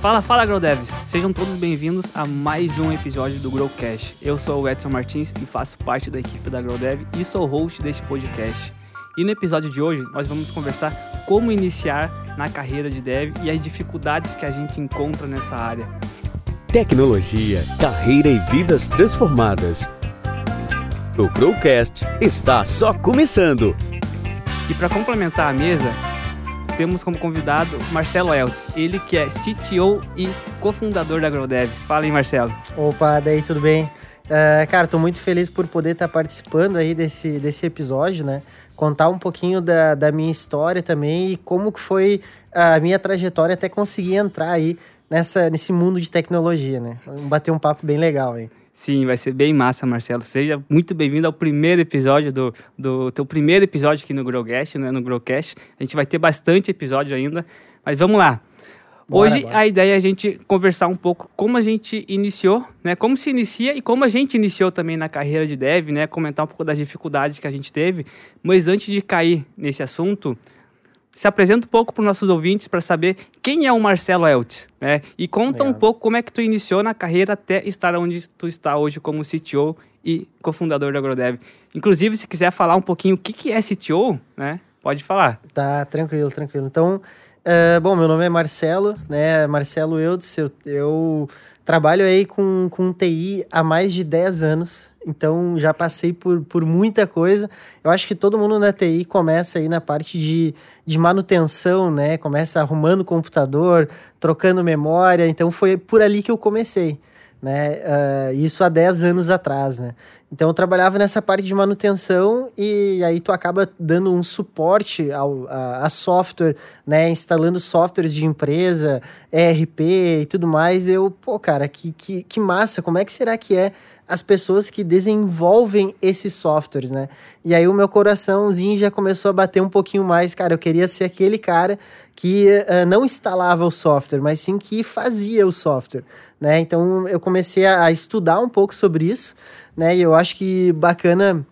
Fala, fala, Growdevs! Sejam todos bem-vindos a mais um episódio do Growcast. Eu sou o Edson Martins e faço parte da equipe da Growdev e sou o host deste podcast. E no episódio de hoje, nós vamos conversar como iniciar na carreira de dev e as dificuldades que a gente encontra nessa área. Tecnologia, carreira e vidas transformadas. O Growcast está só começando. E para complementar a mesa, temos como convidado Marcelo Eltz, ele que é CTO e cofundador da Growdev. Fala aí, Marcelo. Opa, daí tudo bem? Uh, cara, tô muito feliz por poder estar tá participando aí desse, desse episódio, né? Contar um pouquinho da, da minha história também e como que foi a minha trajetória até conseguir entrar aí nessa, nesse mundo de tecnologia, né? Bater um papo bem legal aí. Sim, vai ser bem massa, Marcelo. Seja muito bem-vindo ao primeiro episódio do, do teu primeiro episódio aqui no Growcast, né, no Growcast. A gente vai ter bastante episódio ainda, mas vamos lá. Bora, Hoje bora. a ideia é a gente conversar um pouco como a gente iniciou, né? Como se inicia e como a gente iniciou também na carreira de dev, né? Comentar um pouco das dificuldades que a gente teve. Mas antes de cair nesse assunto, se apresenta um pouco para os nossos ouvintes para saber quem é o Marcelo Eltz, né? E conta Legal. um pouco como é que tu iniciou na carreira até estar onde tu está hoje como CTO e cofundador da Agrodev. Inclusive, se quiser falar um pouquinho o que, que é CTO, né? Pode falar. Tá, tranquilo, tranquilo. Então, uh, bom, meu nome é Marcelo, né? Marcelo Eltz, eu, eu trabalho aí com, com TI há mais de 10 anos, então já passei por, por muita coisa. Eu acho que todo mundo na TI começa aí na parte de, de manutenção, né? Começa arrumando computador, trocando memória. Então foi por ali que eu comecei, né? Uh, isso há 10 anos atrás, né? Então eu trabalhava nessa parte de manutenção e aí tu acaba dando um suporte ao, a, a software, né? Instalando softwares de empresa, ERP e tudo mais. Eu, pô, cara, que, que, que massa, como é que será que é as pessoas que desenvolvem esses softwares, né? E aí o meu coraçãozinho já começou a bater um pouquinho mais, cara. Eu queria ser aquele cara que uh, não instalava o software, mas sim que fazia o software, né? Então eu comecei a, a estudar um pouco sobre isso, né? E eu acho que bacana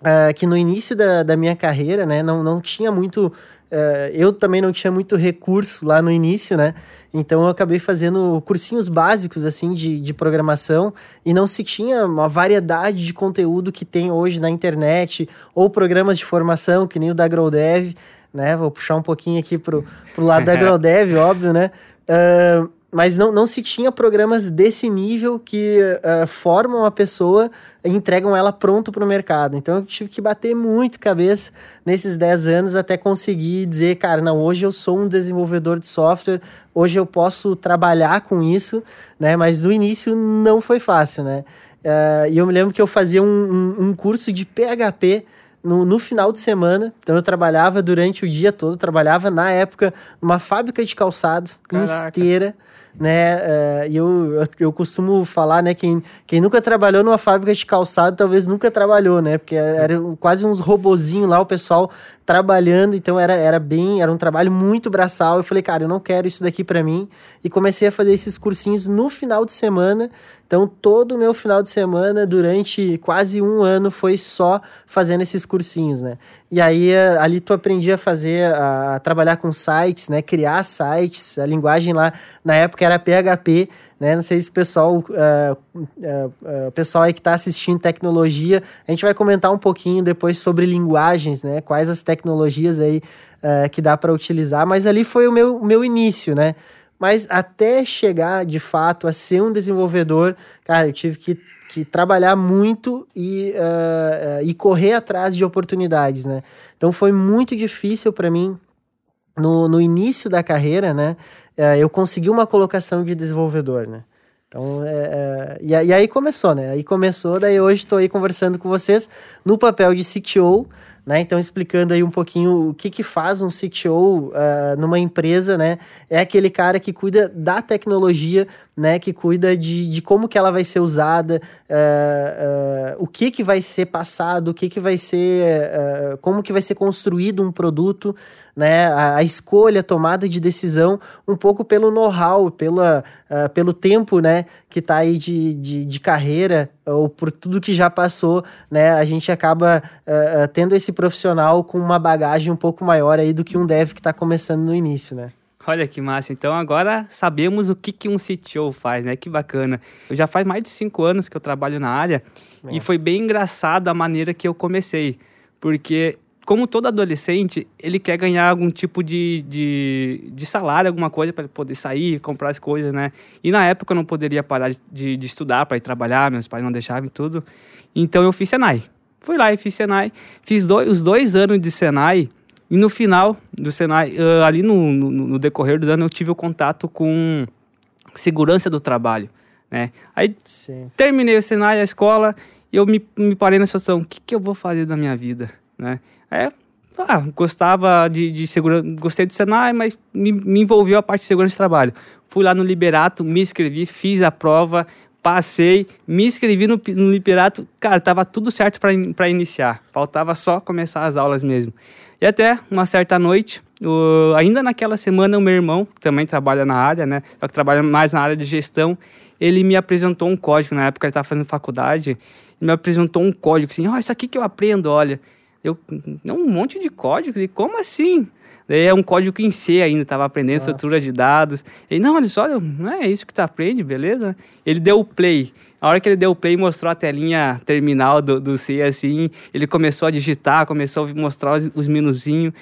uh, que no início da, da minha carreira, né, não, não tinha muito Uh, eu também não tinha muito recurso lá no início, né? Então eu acabei fazendo cursinhos básicos assim de, de programação e não se tinha uma variedade de conteúdo que tem hoje na internet ou programas de formação que nem o da GrowDev, né? Vou puxar um pouquinho aqui pro, pro lado da GrowDev, óbvio, né? Uh, mas não, não se tinha programas desse nível que uh, formam a pessoa e entregam ela pronto para o mercado. Então eu tive que bater muito cabeça nesses 10 anos até conseguir dizer, cara, não, hoje eu sou um desenvolvedor de software, hoje eu posso trabalhar com isso, né? Mas no início não foi fácil, né? Uh, e eu me lembro que eu fazia um, um, um curso de PHP no, no, final de semana. Então eu trabalhava durante o dia todo, trabalhava na época numa fábrica de calçado, Caraca. em esteira né? Uh, eu, eu costumo falar, né? Quem, quem nunca trabalhou numa fábrica de calçado, talvez nunca trabalhou, né? Porque era quase uns robozinhos lá, o pessoal trabalhando, então era, era bem, era um trabalho muito braçal. Eu falei, cara, eu não quero isso daqui para mim. E comecei a fazer esses cursinhos no final de semana. Então, todo o meu final de semana, durante quase um ano, foi só fazendo esses cursinhos, né? E aí, eh, ali tu aprendia a fazer, a trabalhar com sites, né? Criar sites. A linguagem lá, na época, era PHP né? Não sei se o pessoal, uh, uh, uh, pessoal aí que está assistindo tecnologia, a gente vai comentar um pouquinho depois sobre linguagens, né? Quais as tecnologias aí que dá para utilizar, mas ali foi o meu, o meu início, né? Mas até chegar de fato a ser um desenvolvedor, cara, eu tive que, que trabalhar muito e, e correr atrás de oportunidades, né? Então foi muito difícil para mim no, no início da carreira, né? É, eu consegui uma colocação de desenvolvedor, né? Então, é, é, e, aí começou, né? Aí começou, daí hoje estou aí conversando com vocês no papel de CTO, né? Então, explicando aí um pouquinho o que, que faz um CTO uh, numa empresa, né? É aquele cara que cuida da tecnologia, né? Que cuida de, de como que ela vai ser usada, uh, uh, o que que vai ser passado, o que que vai ser, como que vai ser construído um produto, né? A, a escolha, a tomada de decisão, um pouco pelo know-how, pela, pelo tempo, né? Que está aí de, de, de carreira ou por tudo que já passou, né? A gente acaba tendo esse profissional com uma bagagem um pouco maior aí do que um dev que está começando no início, né? Olha que massa. Então agora sabemos o que, que um CTO faz, né? Que bacana. Eu já faz mais de cinco anos que eu trabalho na área é. e foi bem engraçado a maneira que eu comecei. Porque como todo adolescente, ele quer ganhar algum tipo de, de, de salário, alguma coisa para poder sair, comprar as coisas, né? E na época eu não poderia parar de, de estudar para ir trabalhar, meus pais não deixavam e tudo. Então eu fiz Senai. Fui lá e fiz Senai. Fiz dois, os dois anos de Senai e no final do Senai, uh, ali no, no, no, decorrer do ano, eu tive o contato com segurança do trabalho, né? Aí sim, sim. terminei o Senai, a escola, e eu me, me parei na situação, o que, que eu vou fazer da minha vida, né? É, ah, gostava de, de segurança, gostei do Senai, mas me, me envolveu a parte de segurança de trabalho. Fui lá no Liberato, me inscrevi, fiz a prova, passei, me inscrevi no, no Liberato, cara, tava tudo certo para iniciar. Faltava só começar as aulas mesmo. E até uma certa noite, o, ainda naquela semana, o meu irmão, que também trabalha na área, né? Só que trabalha mais na área de gestão, ele me apresentou um código, na época ele estava fazendo faculdade, ele me apresentou um código assim, ó, oh, isso aqui que eu aprendo, olha. Eu, um monte de código, e como assim? Daí é um código em C ainda, estava aprendendo Nossa. estrutura de dados. Ele, não, olha só, não é isso que tu aprende, beleza? Ele deu o play. A hora que ele deu o play, mostrou a telinha terminal do, do C, assim, ele começou a digitar, começou a mostrar os, os minuzinhos.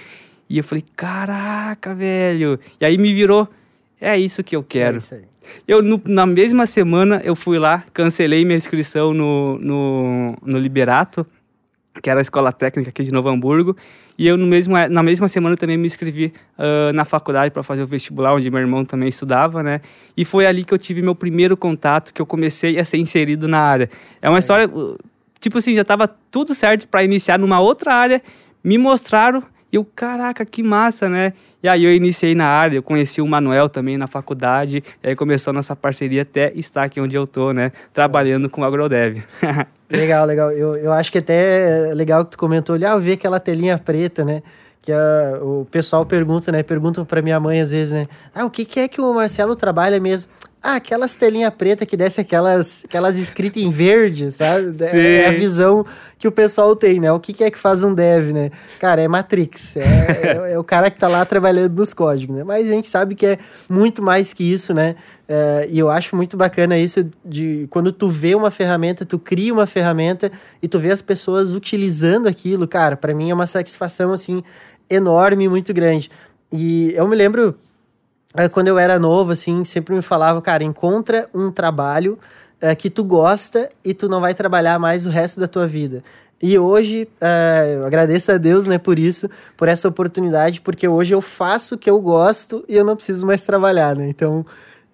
E eu falei, caraca, velho. E aí me virou, é isso que eu quero. É isso aí. Eu, no, na mesma semana, eu fui lá, cancelei minha inscrição no, no, no Liberato que era a escola técnica aqui de Novo Hamburgo. E eu, no mesmo, na mesma semana, também me inscrevi uh, na faculdade para fazer o vestibular, onde meu irmão também estudava, né? E foi ali que eu tive meu primeiro contato, que eu comecei a ser inserido na área. É uma é. história, tipo assim, já estava tudo certo para iniciar numa outra área, me mostraram e eu, caraca, que massa, né? E aí eu iniciei na área, eu conheci o Manuel também na faculdade, e aí começou a nossa parceria até estar aqui onde eu tô, né? Trabalhando com o Agrodev. legal, legal. Eu, eu acho que até é legal que tu comentou ali, ah, eu vi aquela telinha preta, né? que a, o pessoal pergunta, né? Perguntam para minha mãe às vezes, né? Ah, o que, que é que o Marcelo trabalha mesmo? Ah, aquelas telinhas preta que desce aquelas, aquelas escritas em verde, sabe? Sim. É a visão que o pessoal tem, né? O que, que é que faz um dev, né? Cara, é Matrix. É, é, é, o cara que tá lá trabalhando nos códigos, né? Mas a gente sabe que é muito mais que isso, né? É, e eu acho muito bacana isso de quando tu vê uma ferramenta, tu cria uma ferramenta e tu vê as pessoas utilizando aquilo, cara, para mim é uma satisfação, assim, enorme, muito grande. E eu me lembro quando eu era novo, assim, sempre me falava, cara, encontra um trabalho uh, que tu gosta e tu não vai trabalhar mais o resto da tua vida. E hoje, uh, eu agradeço a Deus, né, por isso, por essa oportunidade, porque hoje eu faço o que eu gosto e eu não preciso mais trabalhar, né? Então,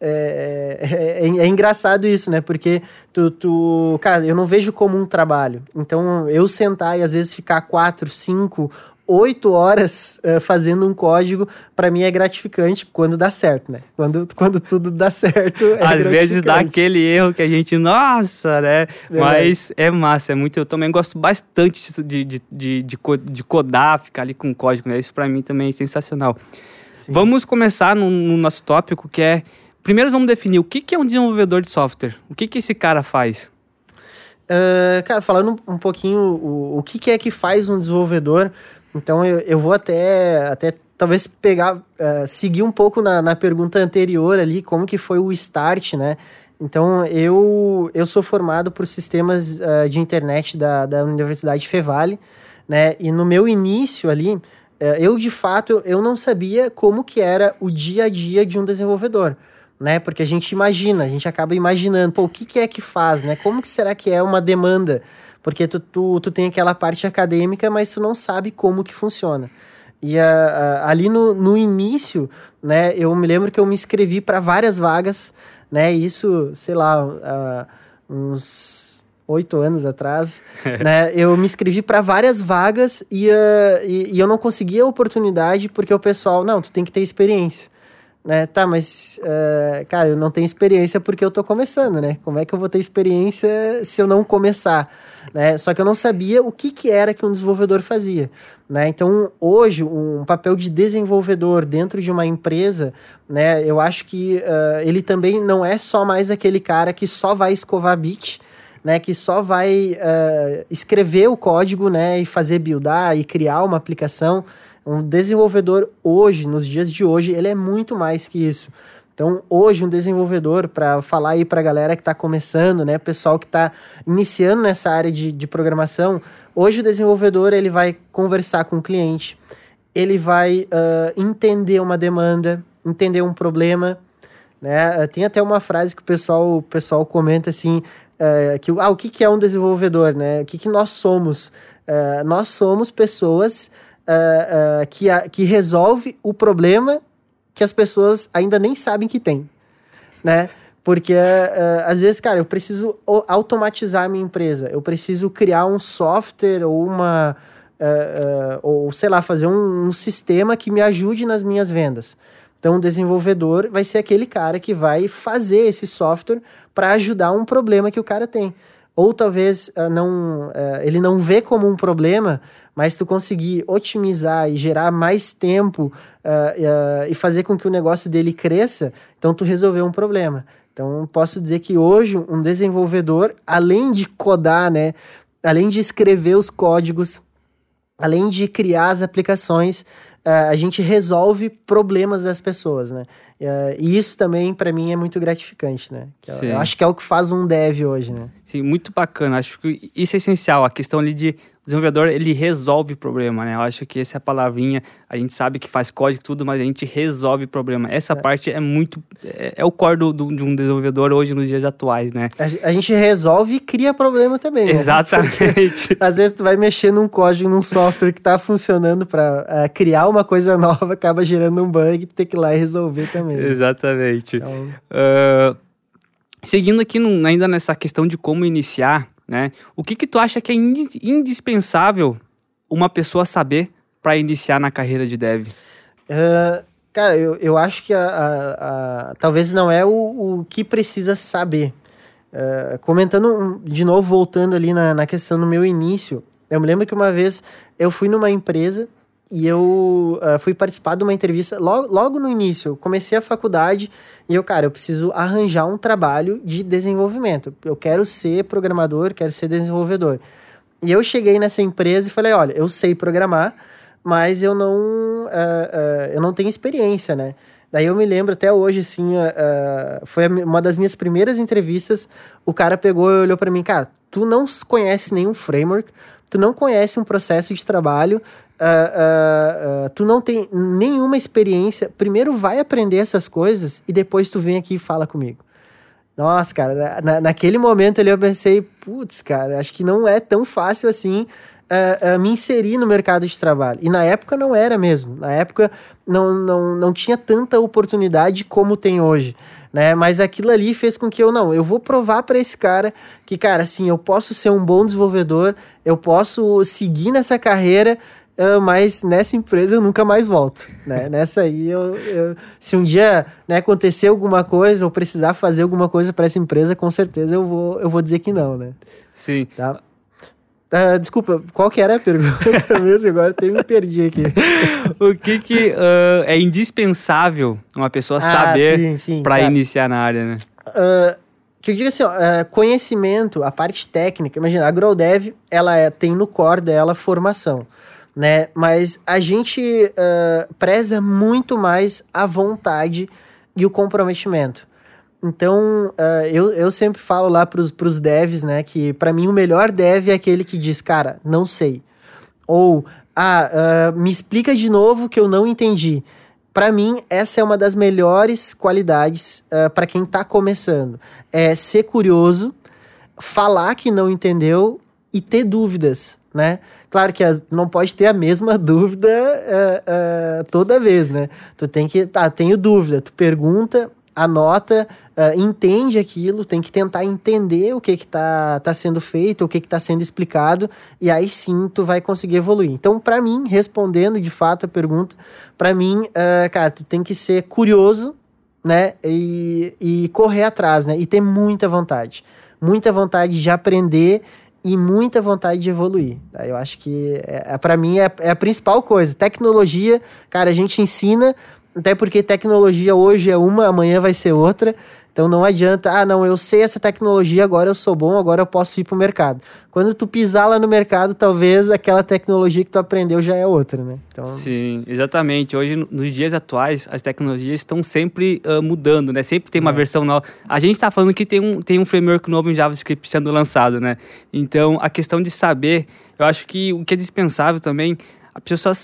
é, é, é, é, engraçado isso, né? Porque tu, tu, cara, eu não vejo como um trabalho. Então, eu sentar e às vezes ficar quatro, cinco oito horas uh, fazendo um código, para mim é gratificante quando dá certo, né? Quando, quando tudo dá certo. É Às vezes dá aquele erro que a gente, nossa, né? Mas é massa, é muito. Eu também gosto bastante de, de, de, de, codar, ficar ali com código, né? Isso para mim também é sensacional. Sim. Vamos começar no, no, nosso tópico que é. Primeiro vamos definir o que, que é um desenvolvedor de software. O que, que esse cara faz? Uh, cara, falando um pouquinho o, o que, que é que faz um desenvolvedor, então eu, eu vou até, até talvez pegar, uh, seguir um pouco na, na pergunta anterior ali, como que foi o start, né? Então eu, eu sou formado por sistemas uh, de internet da, da Universidade Fevale, né? E no meu início ali, uh, eu de fato eu não sabia como que era o dia a dia de um desenvolvedor. Né? Porque a gente imagina, a gente acaba imaginando, pô, o que, que é que faz, né? Como que será que é uma demanda? Porque tu, tu, tu tem aquela parte acadêmica, mas tu não sabe como que funciona. E uh, uh, ali no, no início, né, eu me lembro que eu me inscrevi para várias vagas, né, isso, sei lá, uh, uns oito anos atrás, né, eu me inscrevi para várias vagas e, e, e, eu não conseguia a oportunidade porque o pessoal, não, tu tem que ter experiência. Né, tá, mas, cara, eu não tenho experiência porque eu tô começando, né? Como é que eu vou ter experiência se eu não começar? né? Só que eu não sabia o que, que era que um desenvolvedor fazia, né? Então, hoje, um papel de desenvolvedor dentro de uma empresa, né? Eu acho que uh, ele também não é só mais aquele cara que só vai escovar bit, né, que só vai uh, escrever o código, né, e fazer buildar e criar uma aplicação. Um desenvolvedor hoje, nos dias de hoje, ele é muito mais que isso. Então, hoje, um desenvolvedor, para falar aí para a galera que está começando, né, pessoal que está iniciando nessa área de, de programação, hoje o desenvolvedor ele vai conversar com o cliente, ele vai uh, entender uma demanda, entender um problema, né? Tem até uma frase que o pessoal, o pessoal comenta assim, uh, que ah, o que, que é um desenvolvedor, né? O que, que nós somos? Uh, nós somos pessoas que, que resolve o problema que as pessoas ainda nem sabem que tem, né? Porque uh, às vezes, cara, eu preciso automatizar a minha empresa, eu preciso criar um software ou uma. Uh, uh, ou sei lá, fazer um, um, sistema que me ajude nas minhas vendas. Então, o desenvolvedor vai ser aquele cara que vai fazer esse software para ajudar um problema que o cara tem. Ou talvez não, ele não vê como um problema, mas tu conseguir otimizar e gerar mais tempo uh, uh, e fazer com que o negócio dele cresça, então tu resolveu um problema. Então posso dizer que hoje um desenvolvedor, além de codar, né, além de escrever os códigos, além de criar as aplicações, a gente resolve problemas das pessoas, né? Uh, e isso também, para mim, é muito gratificante, né? Eu, eu, acho que é o que faz um dev hoje, né? Sim, muito bacana. Acho que isso é essencial. A questão ali de o desenvolvedor, ele resolve problema, né? Eu acho que essa é a palavrinha. A gente sabe que faz código e tudo, mas a gente resolve problema. Essa é. parte é muito... É, é o core do, do, de um desenvolvedor hoje, nos dias atuais, né? A, a gente resolve e cria problema também, né? Exatamente. às vezes tu vai mexer num código, num software que tá funcionando para uh, é, criar uma coisa nova, acaba gerando um bug, tem que ir lá e resolver também. Exatamente. Então... Uh, seguindo aqui no, ainda nessa questão de como iniciar, né? O que que tu acha que é indispensável uma pessoa saber para iniciar na carreira de dev? Uh, cara, eu, eu acho que a, a, a, talvez não é o, o que precisa saber. Uh, comentando de novo, voltando ali na, na questão do meu início, eu me lembro que uma vez eu fui numa empresa e eu uh, fui participar de uma entrevista logo, logo no início. Eu comecei a faculdade e eu, cara, eu preciso arranjar um trabalho de desenvolvimento. Eu quero ser programador, quero ser desenvolvedor. E eu cheguei nessa empresa e falei: olha, eu sei programar, mas eu não, uh, uh, eu não tenho experiência, né? Daí eu me lembro até hoje, assim, foi uma das minhas primeiras entrevistas. O cara pegou e olhou para mim, cara, tu não conhece nenhum framework, tu não conhece um processo de trabalho, uh, uh, tu não tem nenhuma experiência, primeiro vai aprender essas coisas e depois tu vem aqui e fala comigo. Nossa, cara, na, naquele momento ali eu pensei, putz, cara, acho que não é tão fácil assim uh, uh, me inserir no mercado de trabalho. E na época não era mesmo. Na época não, não, não tinha tanta oportunidade como tem hoje. Né? Mas aquilo ali fez com que eu não, eu vou provar para esse cara que, cara, assim, eu posso ser um bom desenvolvedor, eu posso seguir nessa carreira Uh, mas nessa empresa eu nunca mais volto, né? Nessa aí, eu, eu, se um dia né, acontecer alguma coisa ou precisar fazer alguma coisa para essa empresa, com certeza eu vou, eu vou dizer que não, né? Sim. Tá? Uh, desculpa, qual que era a pergunta mesmo? Agora até me perdi aqui. o que, que uh, é indispensável uma pessoa ah, saber para iniciar na área, né? Que eu digo assim, ó, conhecimento, a parte técnica, imagina, a GrowDev, ela é, tem no core dela formação né? Mas a gente uh, preza muito mais a vontade e o comprometimento. Então, uh, eu, eu sempre falo lá pros, pros devs, né, que para mim o melhor dev é aquele que diz, cara, não sei. Ou, ah, uh, me explica de novo que eu não entendi. Para mim, essa é uma das melhores qualidades uh, para quem tá começando. É ser curioso, falar que não entendeu e ter dúvidas, né? Claro que não pode ter a mesma dúvida uh, uh, toda vez, né? Tu tem que, tá, tenho dúvida, tu pergunta, anota, uh, entende aquilo, tem que tentar entender o que que tá, tá sendo feito, o que que tá sendo explicado, e aí sim tu vai conseguir evoluir. Então, para mim, respondendo de fato a pergunta, para mim, cara, tu tem que ser curioso, né, e, e correr atrás, né, e ter muita vontade. Muita vontade de aprender e muita vontade de evoluir. Eu acho que, é, é para mim, é, é, a principal coisa. Tecnologia, cara, a gente ensina, até porque tecnologia hoje é uma, amanhã vai ser outra. Então não adianta, ah, não, eu sei essa tecnologia, agora eu sou bom, agora eu posso ir para o mercado. Quando tu pisar lá no mercado, talvez aquela tecnologia que tu aprendeu já é outra, né? Então... Sim, exatamente. Hoje, nos dias atuais, as tecnologias estão sempre uh, mudando, né? Sempre tem uma é. versão nova. A gente está falando que tem um, tem um framework novo em JavaScript sendo lançado, né? Então, a questão de saber, eu acho que o que é dispensável também, a pessoa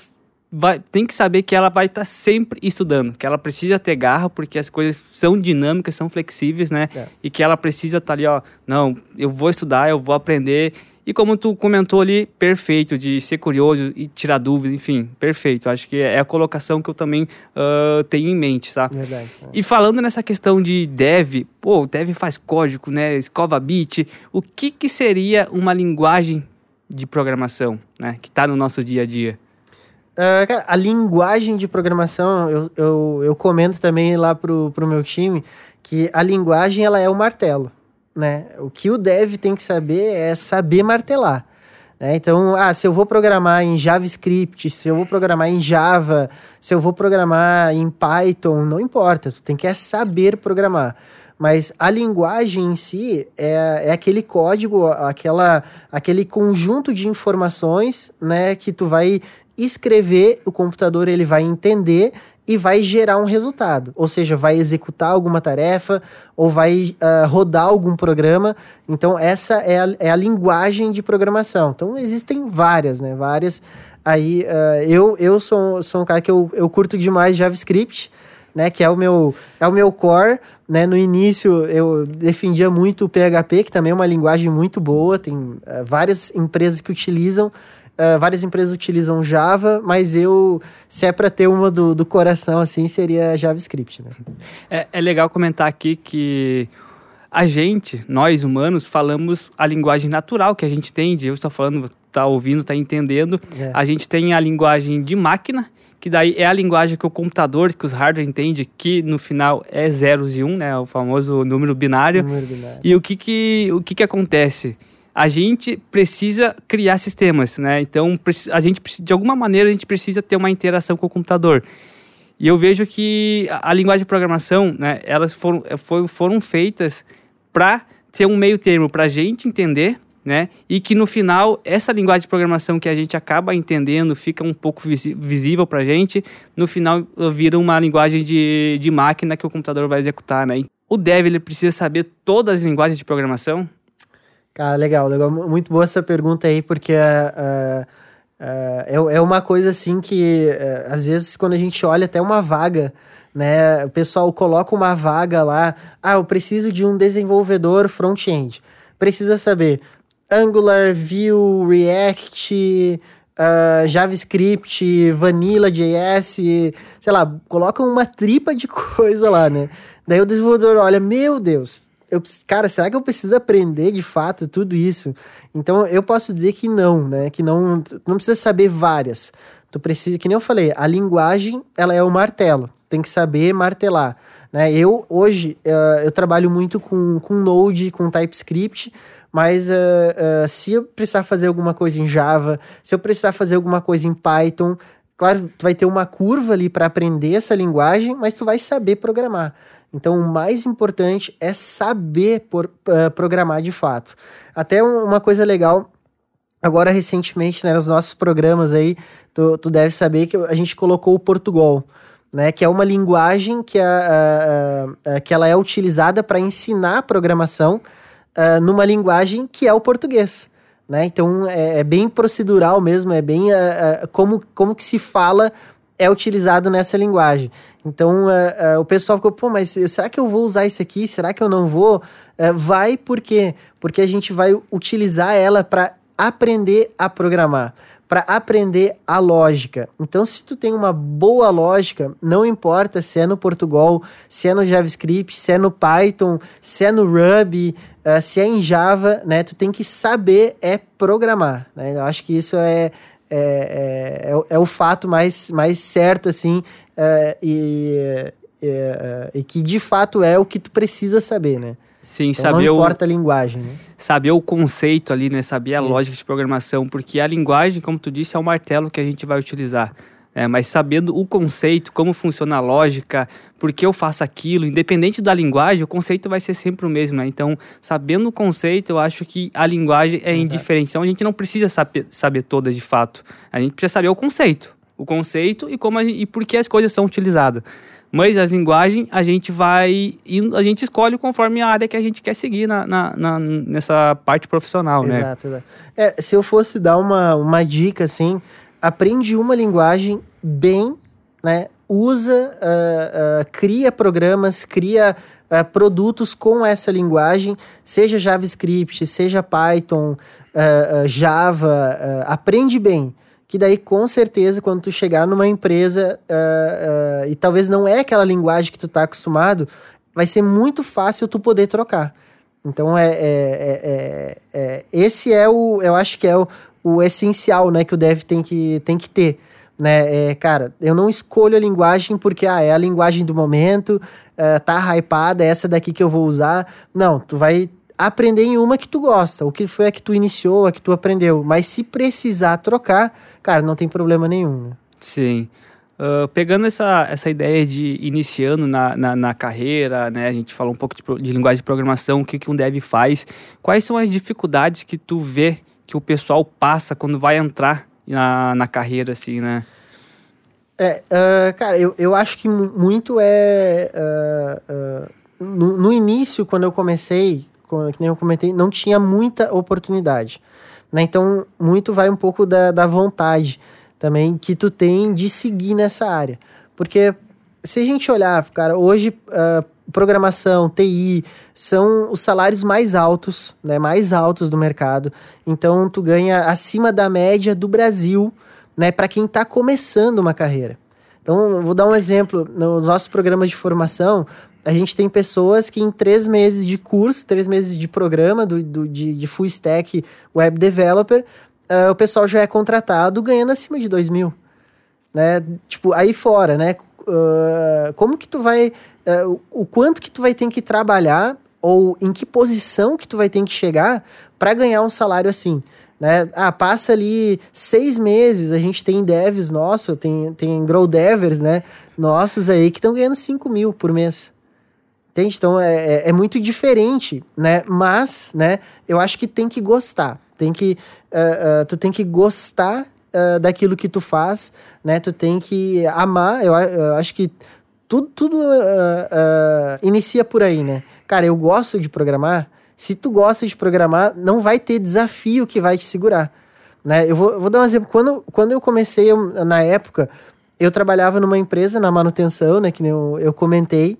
vai, tem que saber que ela vai estar tá sempre estudando, que ela precisa ter garra, porque as coisas são dinâmicas, são flexíveis, né? É. E que ela precisa estar tá ali, ó, não, eu vou estudar, eu vou aprender. E como tu comentou ali, perfeito, de ser curioso e tirar dúvida, enfim, perfeito. Acho que é a colocação que eu também uh, tenho em mente, tá? Verdade. É. E falando nessa questão de dev, pô, dev faz código, né? Escova bit. O que, que seria uma linguagem de programação, né? Que está no nosso dia a dia? Uh, cara, a linguagem de programação, eu, eu, eu, comento também lá pro, pro meu time que a linguagem ela é o martelo, né? O que o dev tem que saber é saber martelar. Né? Então, ah, se eu vou programar em JavaScript, se eu vou programar em Java, se eu vou programar em Python, não importa, tu tem que é saber programar. Mas a linguagem em si é, é aquele código, aquela, aquele conjunto de informações né, que tu vai escrever, o computador ele vai entender e vai gerar um resultado. Ou seja, vai executar alguma tarefa ou vai uh, rodar algum programa. Então, essa é a, é a linguagem de programação. Então, existem várias, né? Várias. Aí, uh, eu, eu sou, sou um cara que eu, eu curto demais JavaScript, né? Que é o meu, é o meu core. Né? No início, eu defendia muito o PHP, que também é uma linguagem muito boa. Tem uh, várias empresas que utilizam. Uh, várias empresas utilizam Java, mas eu, se é para ter uma do, do coração, assim, seria JavaScript. Né? É, é legal comentar aqui que a gente, nós humanos, falamos a linguagem natural que a gente tem, de eu estou falando, tá ouvindo, tá entendendo. É. A gente tem a linguagem de máquina, que daí é a linguagem que o computador, que os hardware entende, que no final é zeros e um, né, o famoso número binário. Número binário. E o que que, o que que acontece? A gente precisa criar sistemas, né? Então, a gente de alguma maneira a gente precisa ter uma interação com o computador. E eu vejo que a, a linguagem de programação, né, elas foram, foram feitas para ter um meio termo para a gente entender, né? E que no final essa linguagem de programação que a gente acaba entendendo fica um pouco visível para a gente, no final vira uma linguagem de, de máquina que o computador vai executar, né? O dev ele precisa saber todas as linguagens de programação, Cara, legal, legal. Muito boa essa pergunta aí, porque uh, uh, é, é uma coisa assim que, uh, às vezes, quando a gente olha até uma vaga, né, o pessoal coloca uma vaga lá, ah, eu preciso de um desenvolvedor front-end. Precisa saber Angular, Vue, React, Uh, JavaScript, Vanilla, JS, sei lá, coloca uma tripa de coisa lá, né? Daí o desenvolvedor olha, meu Deus, eu, cara, será que eu preciso aprender de fato tudo isso? Então eu posso dizer que não, né? Que não, não precisa saber várias. Tu precisa, que nem eu falei, a linguagem ela é o martelo. Tem que saber martelar. Né? Eu hoje uh, eu trabalho muito com, com Node, com TypeScript, mas uh, uh, se eu precisar fazer alguma coisa em Java, se eu precisar fazer alguma coisa em Python, claro, tu vai ter uma curva ali para aprender essa linguagem, mas tu vai saber programar. Então, o mais importante é saber por, uh, programar de fato. Até uma coisa legal, agora recentemente, né, nos nossos programas aí, tu, tu deve saber que a gente colocou o Portugal. Né, que é uma linguagem que, a, a, a, que ela é utilizada para ensinar programação uh, numa linguagem que é o português. Né? Então é, é bem procedural mesmo, é bem uh, como, como que se fala é utilizado nessa linguagem. Então, uh, uh, o pessoal ficou, pô, mas será que eu vou usar isso aqui? Será que eu não vou? Uh, vai, por quê? Porque a gente vai utilizar ela para aprender a programar, para aprender a lógica. Então, se tu tem uma boa lógica, não importa se é no Portugal, se é no JavaScript, se é no Python, se é no Ruby, se é em Java, né? Tu tem que saber é programar. Né? Eu acho que isso é é, é, é, é, o fato mais, mais certo, assim, é, e, é, é, e que de fato é o que tu precisa saber, né? Sim, então, saber não importa o, a linguagem, né? Saber o conceito ali, né? Saber a Isso. lógica de programação, porque a linguagem, como tu disse, é o martelo que a gente vai utilizar. É, mas sabendo o conceito, como funciona a lógica, por que eu faço aquilo, independente da linguagem, o conceito vai ser sempre o mesmo, né? Então, sabendo o conceito, eu acho que a linguagem é Exato. indiferente. Então, a gente não precisa saber, saber todas de fato. A gente precisa saber o conceito. O conceito e, como gente, e por que as coisas são utilizadas. Mas as linguagens a gente vai. A gente escolhe conforme a área que a gente quer seguir na, na, na nessa parte profissional, exato, né? Exato. É, se eu fosse dar uma, uma dica, assim, aprende uma linguagem bem, né? Usa, uh, uh, cria programas, cria uh, produtos com essa linguagem, seja JavaScript, seja Python, Java, aprende bem. Que daí, com certeza, quando tu chegar numa empresa e talvez não é aquela linguagem que tu tá acostumado, vai ser muito fácil tu poder trocar. Então, é, é, é, é, é esse é o, eu acho que é o, o essencial, né, que o dev tem que, tem que ter né? É, cara, eu não escolho a linguagem porque ah, é a linguagem do momento, é, tá hypada, é essa daqui que eu vou usar. Não, tu vai aprender em uma que tu gosta, o que foi a que tu iniciou, a que tu aprendeu. Mas se precisar trocar, cara, não tem problema nenhum. Né? Sim. Uh, pegando essa, essa ideia de iniciando na, na, na, carreira, né? A gente falou um pouco de, de linguagem de programação, o que, que um dev faz. Quais são as dificuldades que tu vê que o pessoal passa quando vai entrar na, na carreira, assim, né? É, uh, cara, eu, eu acho que muito é. Uh, uh, no, no, início, quando eu comecei, como, que nem eu comentei, não tinha muita oportunidade. Né? Então, muito vai um pouco da, da vontade também que tu tem de seguir nessa área. Porque se a gente olhar, cara, hoje programação, TI, são os salários mais altos, né, mais altos do mercado. Então tu ganha acima da média do Brasil, né, para quem está começando uma carreira. Então, vou dar um exemplo. Nos nossos programas de formação, a gente tem pessoas que em três meses de curso, três meses de programa do, do de, de full stack web developer, uh, o pessoal já é contratado ganhando acima de dois mil. Né? Tipo, aí fora, né? Uh, como que tu vai uh, o quanto que tu vai ter que trabalhar ou em que posição que tu vai ter que chegar para ganhar um salário assim. Né? Ah, passa ali seis meses, a gente tem devs nossos, tem, tem grow devers, né? Nossos aí que estão ganhando 5 mil por mês. Entende? Então é, é, é, muito diferente, né? Mas, né, eu acho que tem que gostar. Tem que. Uh, uh, tu tem que gostar uh, daquilo que tu faz, né? Tu tem que amar. Eu, eu acho que tudo, tudo uh, uh, inicia por aí, né? Cara, eu gosto de programar. Se tu gosta de programar, não vai ter desafio que vai te segurar. Né? Eu, vou, vou dar um exemplo. Quando, quando eu comecei, eu, na época, eu trabalhava numa empresa na manutenção, né? Que eu, eu comentei.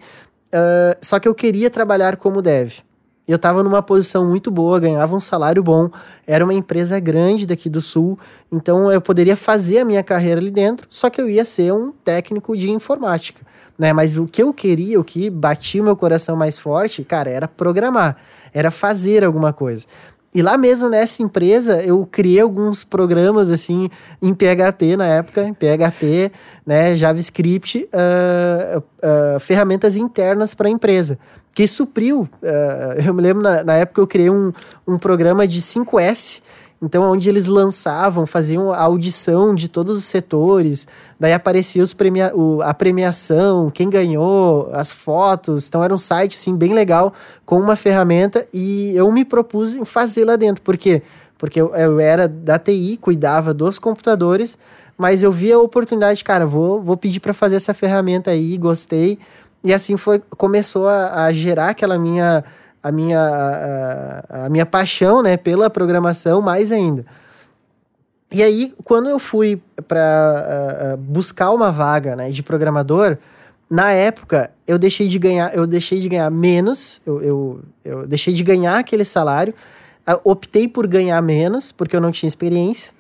Uh, só que eu queria trabalhar como dev. Eu estava numa posição muito boa, ganhava um salário bom, era uma empresa grande daqui do sul, então eu poderia fazer a minha carreira ali dentro, só que eu ia ser um técnico de informática né? Mas o que eu queria, o que batia o meu coração mais forte, cara, era programar, era fazer alguma coisa. E lá mesmo nessa empresa, eu criei alguns programas assim em PHP na época, em PHP, né, JavaScript, uh, uh, ferramentas internas para a empresa, que supriu. Uh, eu me lembro na, na época eu criei um, um programa de 5S então, onde eles lançavam, faziam a audição de todos os setores, daí aparecia os premia o, a premiação, quem ganhou, as fotos. Então, era um site assim, bem legal, com uma ferramenta, e eu me propus em fazer lá dentro. Por quê? Porque eu, eu era da TI, cuidava dos computadores, mas eu vi a oportunidade, cara, vou, vou pedir para fazer essa ferramenta aí, gostei. E assim foi, começou a, a gerar aquela minha a minha, a, a minha paixão né, pela programação mais ainda. E aí, quando eu fui para buscar uma vaga né, de programador, na época eu deixei de ganhar, eu deixei de ganhar menos, eu, eu, eu deixei de ganhar aquele salário, optei por ganhar menos, porque eu não tinha experiência.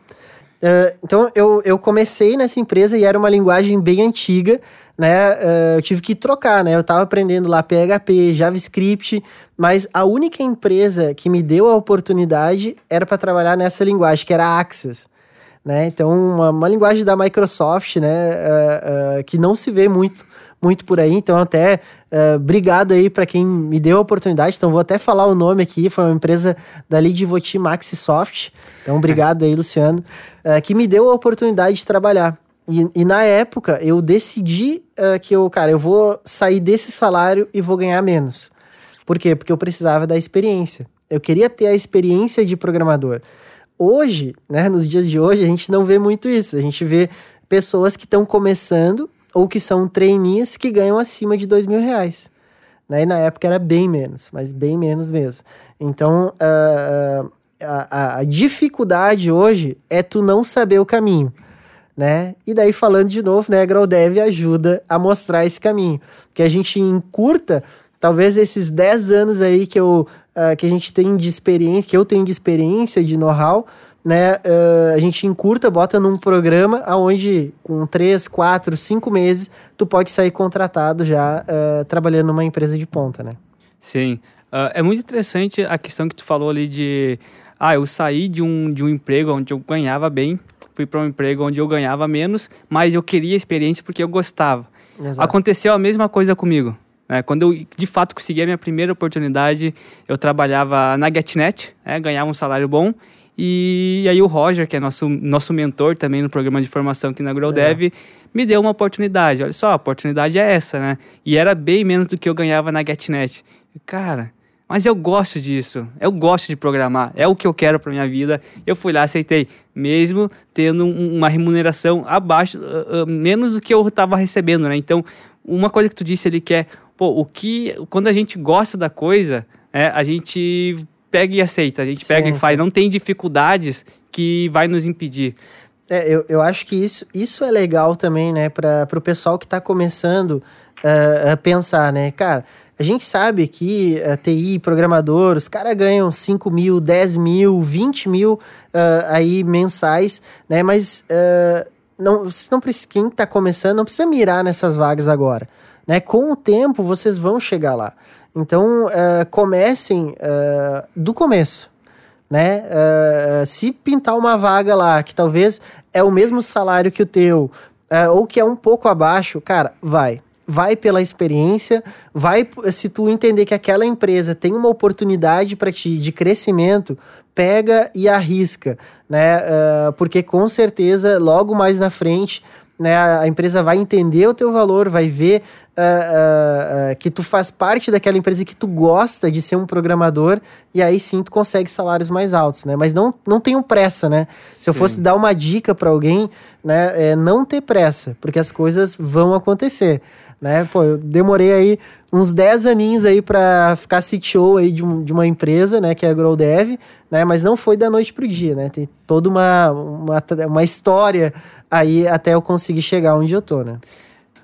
Uh, então eu, eu comecei nessa empresa e era uma linguagem bem antiga, né? Uh, eu tive que trocar, né? Eu estava aprendendo lá PHP, JavaScript, mas a única empresa que me deu a oportunidade era para trabalhar nessa linguagem, que era a Access. Né? Então, uma, uma linguagem da Microsoft, né? Uh, que não se vê muito muito por aí. Então, até uh, obrigado aí para quem me deu a oportunidade. Então, vou até falar o nome aqui. Foi uma empresa dali de Voti Maxisoft. Então, obrigado aí, Luciano, uh, que me deu a oportunidade de trabalhar. E, e na época eu decidi uh, que eu, cara, eu vou sair desse salário e vou ganhar menos. Por quê? Porque eu precisava da experiência. Eu queria ter a experiência de programador. Hoje, né, nos dias de hoje, a gente não vê muito isso. A gente vê pessoas que estão começando ou que são trainees que ganham acima de dois mil reais. Né? E na época era bem menos, mas bem menos mesmo. Então, uh, a, a, dificuldade hoje é tu não saber o caminho. Né? E daí, falando de novo, né, GrowDev ajuda a mostrar esse caminho. Que a gente encurta, talvez esses 10 anos aí que, eu, uh, que a gente tem de experiência, que eu tenho de experiência, de know-how, né, uh, a gente encurta, bota num programa aonde com 3, 4, 5 meses tu pode sair contratado já uh, trabalhando numa empresa de ponta, né? Sim. Uh, é muito interessante a questão que tu falou ali de ah, eu saí de um, de um emprego onde eu ganhava bem, fui para um emprego onde eu ganhava menos, mas eu queria experiência porque eu gostava. Exato. Aconteceu a mesma coisa comigo. Né? Quando eu, de fato, consegui a minha primeira oportunidade, eu trabalhava na GetNet, né? ganhava um salário bom, e aí o Roger, que é nosso, nosso mentor também no programa de formação aqui na GrowDev, é. me deu uma oportunidade. Olha só, a oportunidade é essa, né? E era bem menos do que eu ganhava na GetNet. Cara, mas eu gosto disso, eu gosto de programar, é o que eu quero para minha vida. Eu fui lá, aceitei, mesmo tendo um, uma remuneração abaixo, uh, uh, menos do que eu estava recebendo, né? Então, uma coisa que tu disse ali que é, pô, o que, quando a gente gosta da coisa, é, a gente pega e aceita, a gente sim, pega e faz, não tem dificuldades que vai nos impedir. É, eu, eu acho que isso, isso é legal também, né, para o pessoal que está começando uh, a pensar, né, cara, a gente sabe que a TI, programador, os caras ganham 5 mil, 10 mil, 20 mil uh, aí mensais, né, mas uh, não, vocês não precisam, quem está começando não precisa mirar nessas vagas agora, né, com o tempo vocês vão chegar lá. Então, uh, comecem uh, do começo, né? Uh, se pintar uma vaga lá que talvez é o mesmo salário que o teu, ou que é um pouco abaixo, cara, vai. Vai pela experiência, vai se tu entender que aquela empresa tem uma oportunidade para ti de crescimento, pega e arrisca, né? porque com certeza logo mais na frente né, a empresa vai entender o teu valor, vai ver uh, uh, uh, que tu faz parte daquela empresa que tu gosta de ser um programador e aí sim tu consegue salários mais altos, né? Mas não, não tenham pressa, né? Sim. Se eu fosse dar uma dica para alguém, né, é não ter pressa, porque as coisas vão acontecer, né? Pô, eu demorei aí uns 10 aninhos aí para ficar CTO aí de, um, de uma empresa, né, que é a GrowDev, né? Mas não foi da noite pro dia, né? Tem toda uma, uma, uma história aí até eu conseguir chegar onde eu tô, né?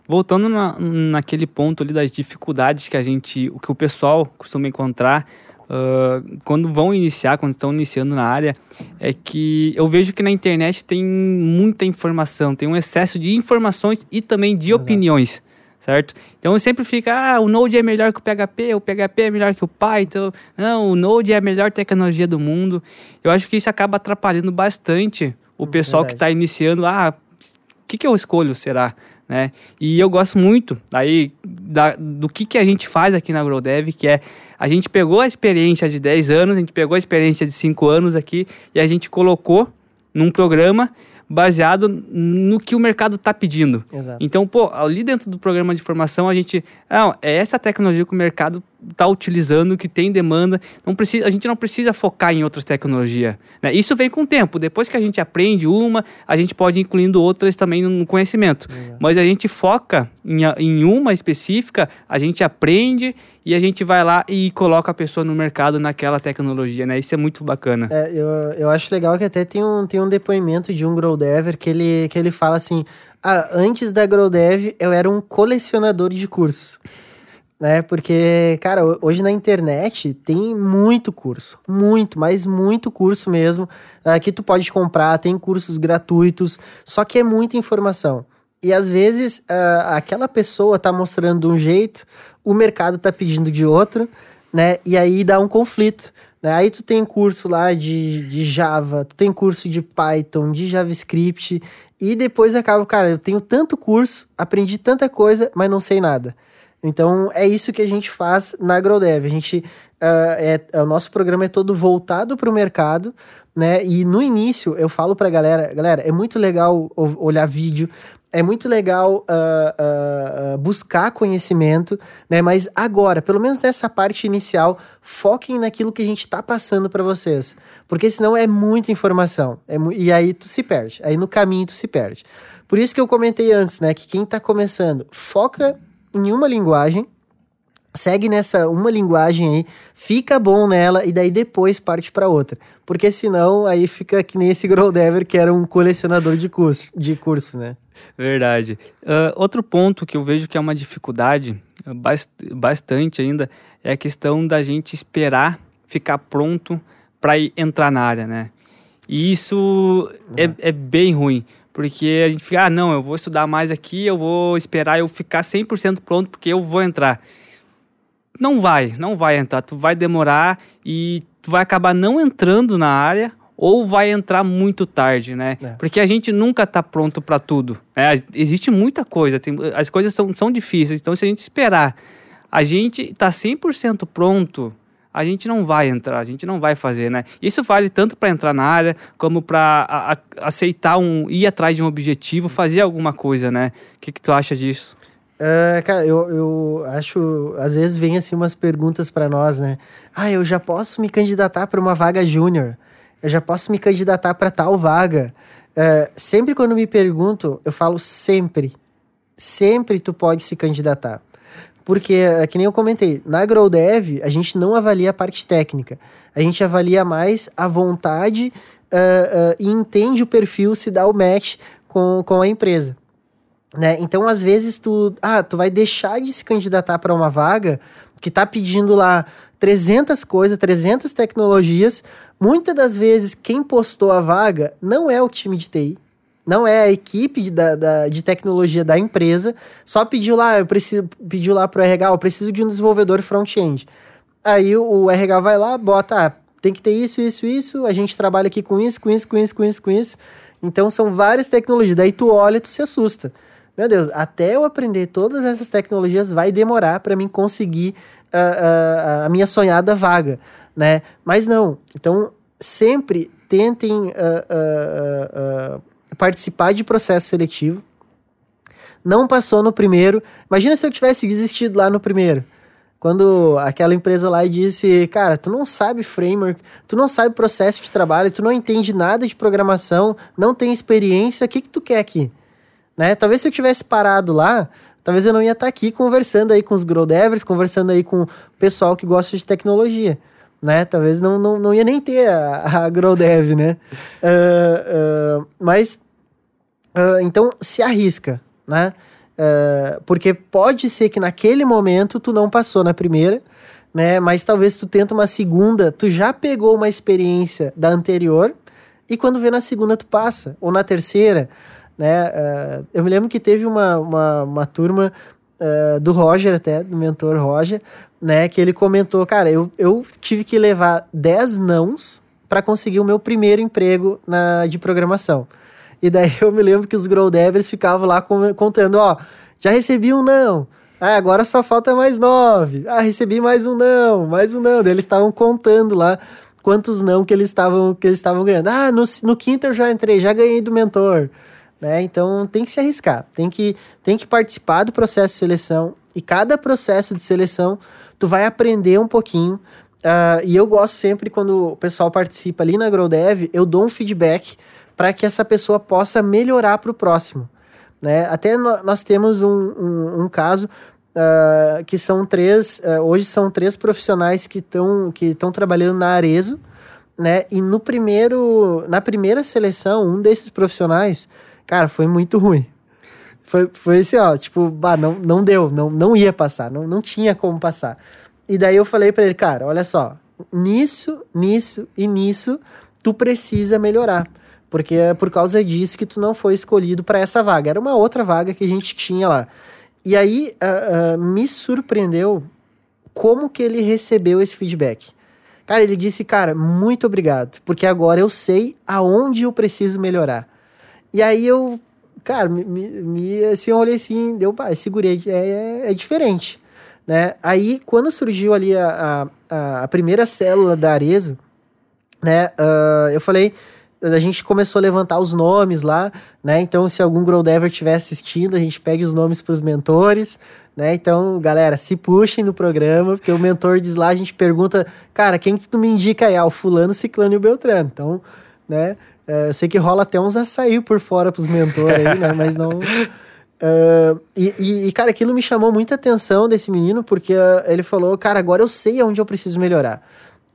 Voltando na, naquele ponto ali das dificuldades que a gente, o que o pessoal costuma encontrar uh, quando vão iniciar, quando estão iniciando na área, é que eu vejo que na internet tem muita informação, tem um excesso de informações e também de Exato. opiniões, certo? Então sempre fica, ah, o Node é melhor que o PHP, o PHP é melhor que o Python, não, o Node é a melhor tecnologia do mundo. Eu acho que isso acaba atrapalhando bastante o pessoal Verdade. que está iniciando, ah, o que, que eu escolho, será? Né? E eu gosto muito aí da, do que, que a gente faz aqui na GrowDev, que é a gente pegou a experiência de 10 anos, a gente pegou a experiência de 5 anos aqui e a gente colocou num programa baseado no que o mercado está pedindo. Exato. Então, pô, ali dentro do programa de formação, a gente. Não, é essa tecnologia que o mercado está utilizando, que tem demanda. Não precisa, a gente não precisa focar em outras tecnologias. Né? Isso vem com o tempo. Depois que a gente aprende uma, a gente pode ir incluindo outras também no conhecimento. É. Mas a gente foca em, em uma específica, a gente aprende e a gente vai lá e coloca a pessoa no mercado naquela tecnologia, né? Isso é muito bacana. É, eu, eu acho legal que até tem um, tem um depoimento de um Growdever que ele, que ele fala assim, ah, antes da Growdev eu era um colecionador de cursos né? Porque, cara, hoje na internet tem muito curso, muito, mas muito curso mesmo, uh, que tu pode comprar, tem cursos gratuitos, só que é muita informação. E às vezes uh, aquela pessoa tá mostrando de um jeito, o mercado tá pedindo de outro, né? E aí dá um conflito. Né? Aí tu tem curso lá de, de Java, tu tem curso de Python, de JavaScript, e depois acaba, cara, eu tenho tanto curso, aprendi tanta coisa, mas não sei nada. Então, é isso que a gente faz na AgroDev. A gente, uh, é, o nosso programa é todo voltado para o mercado, né? E no início eu falo para a galera, galera, é muito legal olhar vídeo, é muito legal uh, uh, buscar conhecimento, né? Mas agora, pelo menos nessa parte inicial, foquem naquilo que a gente está passando para vocês, porque senão é muita informação, é mu e aí tu se perde, aí no caminho tu se perde. Por isso que eu comentei antes, né? Que quem está começando, foca em uma linguagem, segue nessa uma linguagem aí, fica bom nela e daí depois parte para outra. Porque senão aí fica que nem esse Growdever que era um colecionador de curso, de curso né? Verdade. Uh, outro ponto que eu vejo que é uma dificuldade bast bastante ainda é a questão da gente esperar ficar pronto para entrar na área, né? E isso é, é bem ruim, porque a gente fica, ah, não, eu vou estudar mais aqui, eu vou esperar eu ficar 100% pronto porque eu vou entrar. Não vai, não vai entrar. Tu vai demorar e tu vai acabar não entrando na área ou vai entrar muito tarde, né? É. Porque a gente nunca tá pronto para tudo. Né? Existe muita coisa, tem, as coisas são, são difíceis. Então, se a gente esperar, a gente tá 100% pronto a gente não vai entrar, a gente não vai fazer, né? Isso vale tanto para entrar na área como para aceitar um ir atrás de um objetivo, fazer alguma coisa, né? O que, que tu acha disso? Uh, cara, eu, eu acho, às vezes vem assim umas perguntas para nós, né? Ah, eu já posso me candidatar para uma vaga júnior, eu já posso me candidatar para tal vaga. Uh, sempre quando me pergunto, eu falo sempre, sempre tu pode se candidatar. Porque, é que nem eu comentei, na AgroDev a gente não avalia a parte técnica. A gente avalia mais a vontade uh, uh, e entende o perfil, se dá o match com, com a empresa. Né? Então, às vezes, tu, ah, tu vai deixar de se candidatar para uma vaga que está pedindo lá 300 coisas, 300 tecnologias. Muitas das vezes, quem postou a vaga não é o time de TI, não é a equipe de, da, da, de tecnologia da empresa, só pediu lá, eu preciso, pediu lá pro RH, eu preciso de um desenvolvedor front-end. Aí o, o, RH vai lá, bota, ah, tem que ter isso, isso, isso, a gente trabalha aqui com isso, com isso, com isso, com isso, com isso. Então são várias tecnologias. Daí tu olha e tu se assusta. Meu Deus, até eu aprender todas essas tecnologias vai demorar para mim conseguir uh, uh, a minha sonhada vaga, né? Mas não. Então sempre tentem uh, participar de processo seletivo. Não passou no primeiro. Imagina se eu tivesse desistido lá no primeiro. Quando aquela empresa lá disse, cara, tu não sabe framework, tu não sabe processo de trabalho, tu não entende nada de programação, não tem experiência, o que que tu quer aqui? Né? Talvez se eu tivesse parado lá, talvez eu não ia estar tá aqui conversando aí com os grow devers, conversando aí com o pessoal que gosta de tecnologia né? Talvez não, não, não ia nem ter a, a GrowDev, né? Uh, uh, mas, uh, então, se arrisca, né? porque pode ser que naquele momento tu não passou na primeira, né? Mas talvez tu tenta uma segunda, tu já pegou uma experiência da anterior e quando vê na segunda tu passa, ou na terceira, né? eu me lembro que teve uma, uma, uma turma uh, do Roger até, do mentor Roger, né? Que ele comentou, cara, eu, eu tive que levar 10 nãos para conseguir o meu primeiro emprego na, de programação. E daí eu me lembro que os Grow Devers ficavam lá contando, ó, já recebi um não. Ah, agora só falta mais nove. Ah, recebi mais um não, mais um não. Daí eles estavam contando lá quantos não que eles estavam que eles estavam ganhando. Ah, no, no quinto eu já entrei, já ganhei do mentor. Né? Então tem que se arriscar, tem que, tem que participar do processo de seleção e cada processo de seleção tu vai aprender um pouquinho. Uh, e eu gosto sempre quando o pessoal participa ali na GrowDev, eu dou um feedback para que essa pessoa possa melhorar para o próximo. Né? Até nós temos um, um, um caso uh, que são três, uh, hoje são três profissionais que estão que trabalhando na Arezo, né? E no primeiro, na primeira seleção, um desses profissionais Cara, foi muito ruim. Foi, foi assim, ó, tipo, bah, não, não deu, não, não ia passar, não, não tinha como passar. E daí eu falei para ele, cara, olha só, nisso, nisso e nisso, tu precisa melhorar. Porque é por causa disso que tu não foi escolhido para essa vaga. Era uma outra vaga que a gente tinha lá. E aí uh, uh, me surpreendeu como que ele recebeu esse feedback. Cara, ele disse, cara, muito obrigado, porque agora eu sei aonde eu preciso melhorar. E aí eu, cara, me, me assim, eu olhei assim, deu, pá, segurei, é, é, é diferente. né? Aí, quando surgiu ali a, a, a primeira célula da Arezo, né? Uh, eu falei, a gente começou a levantar os nomes lá, né? Então, se algum Grow Dever estiver assistindo, a gente pega os nomes para os mentores, né? Então, galera, se puxem no programa, porque o mentor diz lá, a gente pergunta, cara, quem que tu me indica aí? Ah, o fulano, ciclano e o Beltrano. Então, né? Uh, eu sei que rola até uns açaí por fora pros mentores aí, né? Mas não... Uh, e, e, cara, aquilo me chamou muita atenção desse menino, porque uh, ele falou, cara, agora eu sei onde eu preciso melhorar.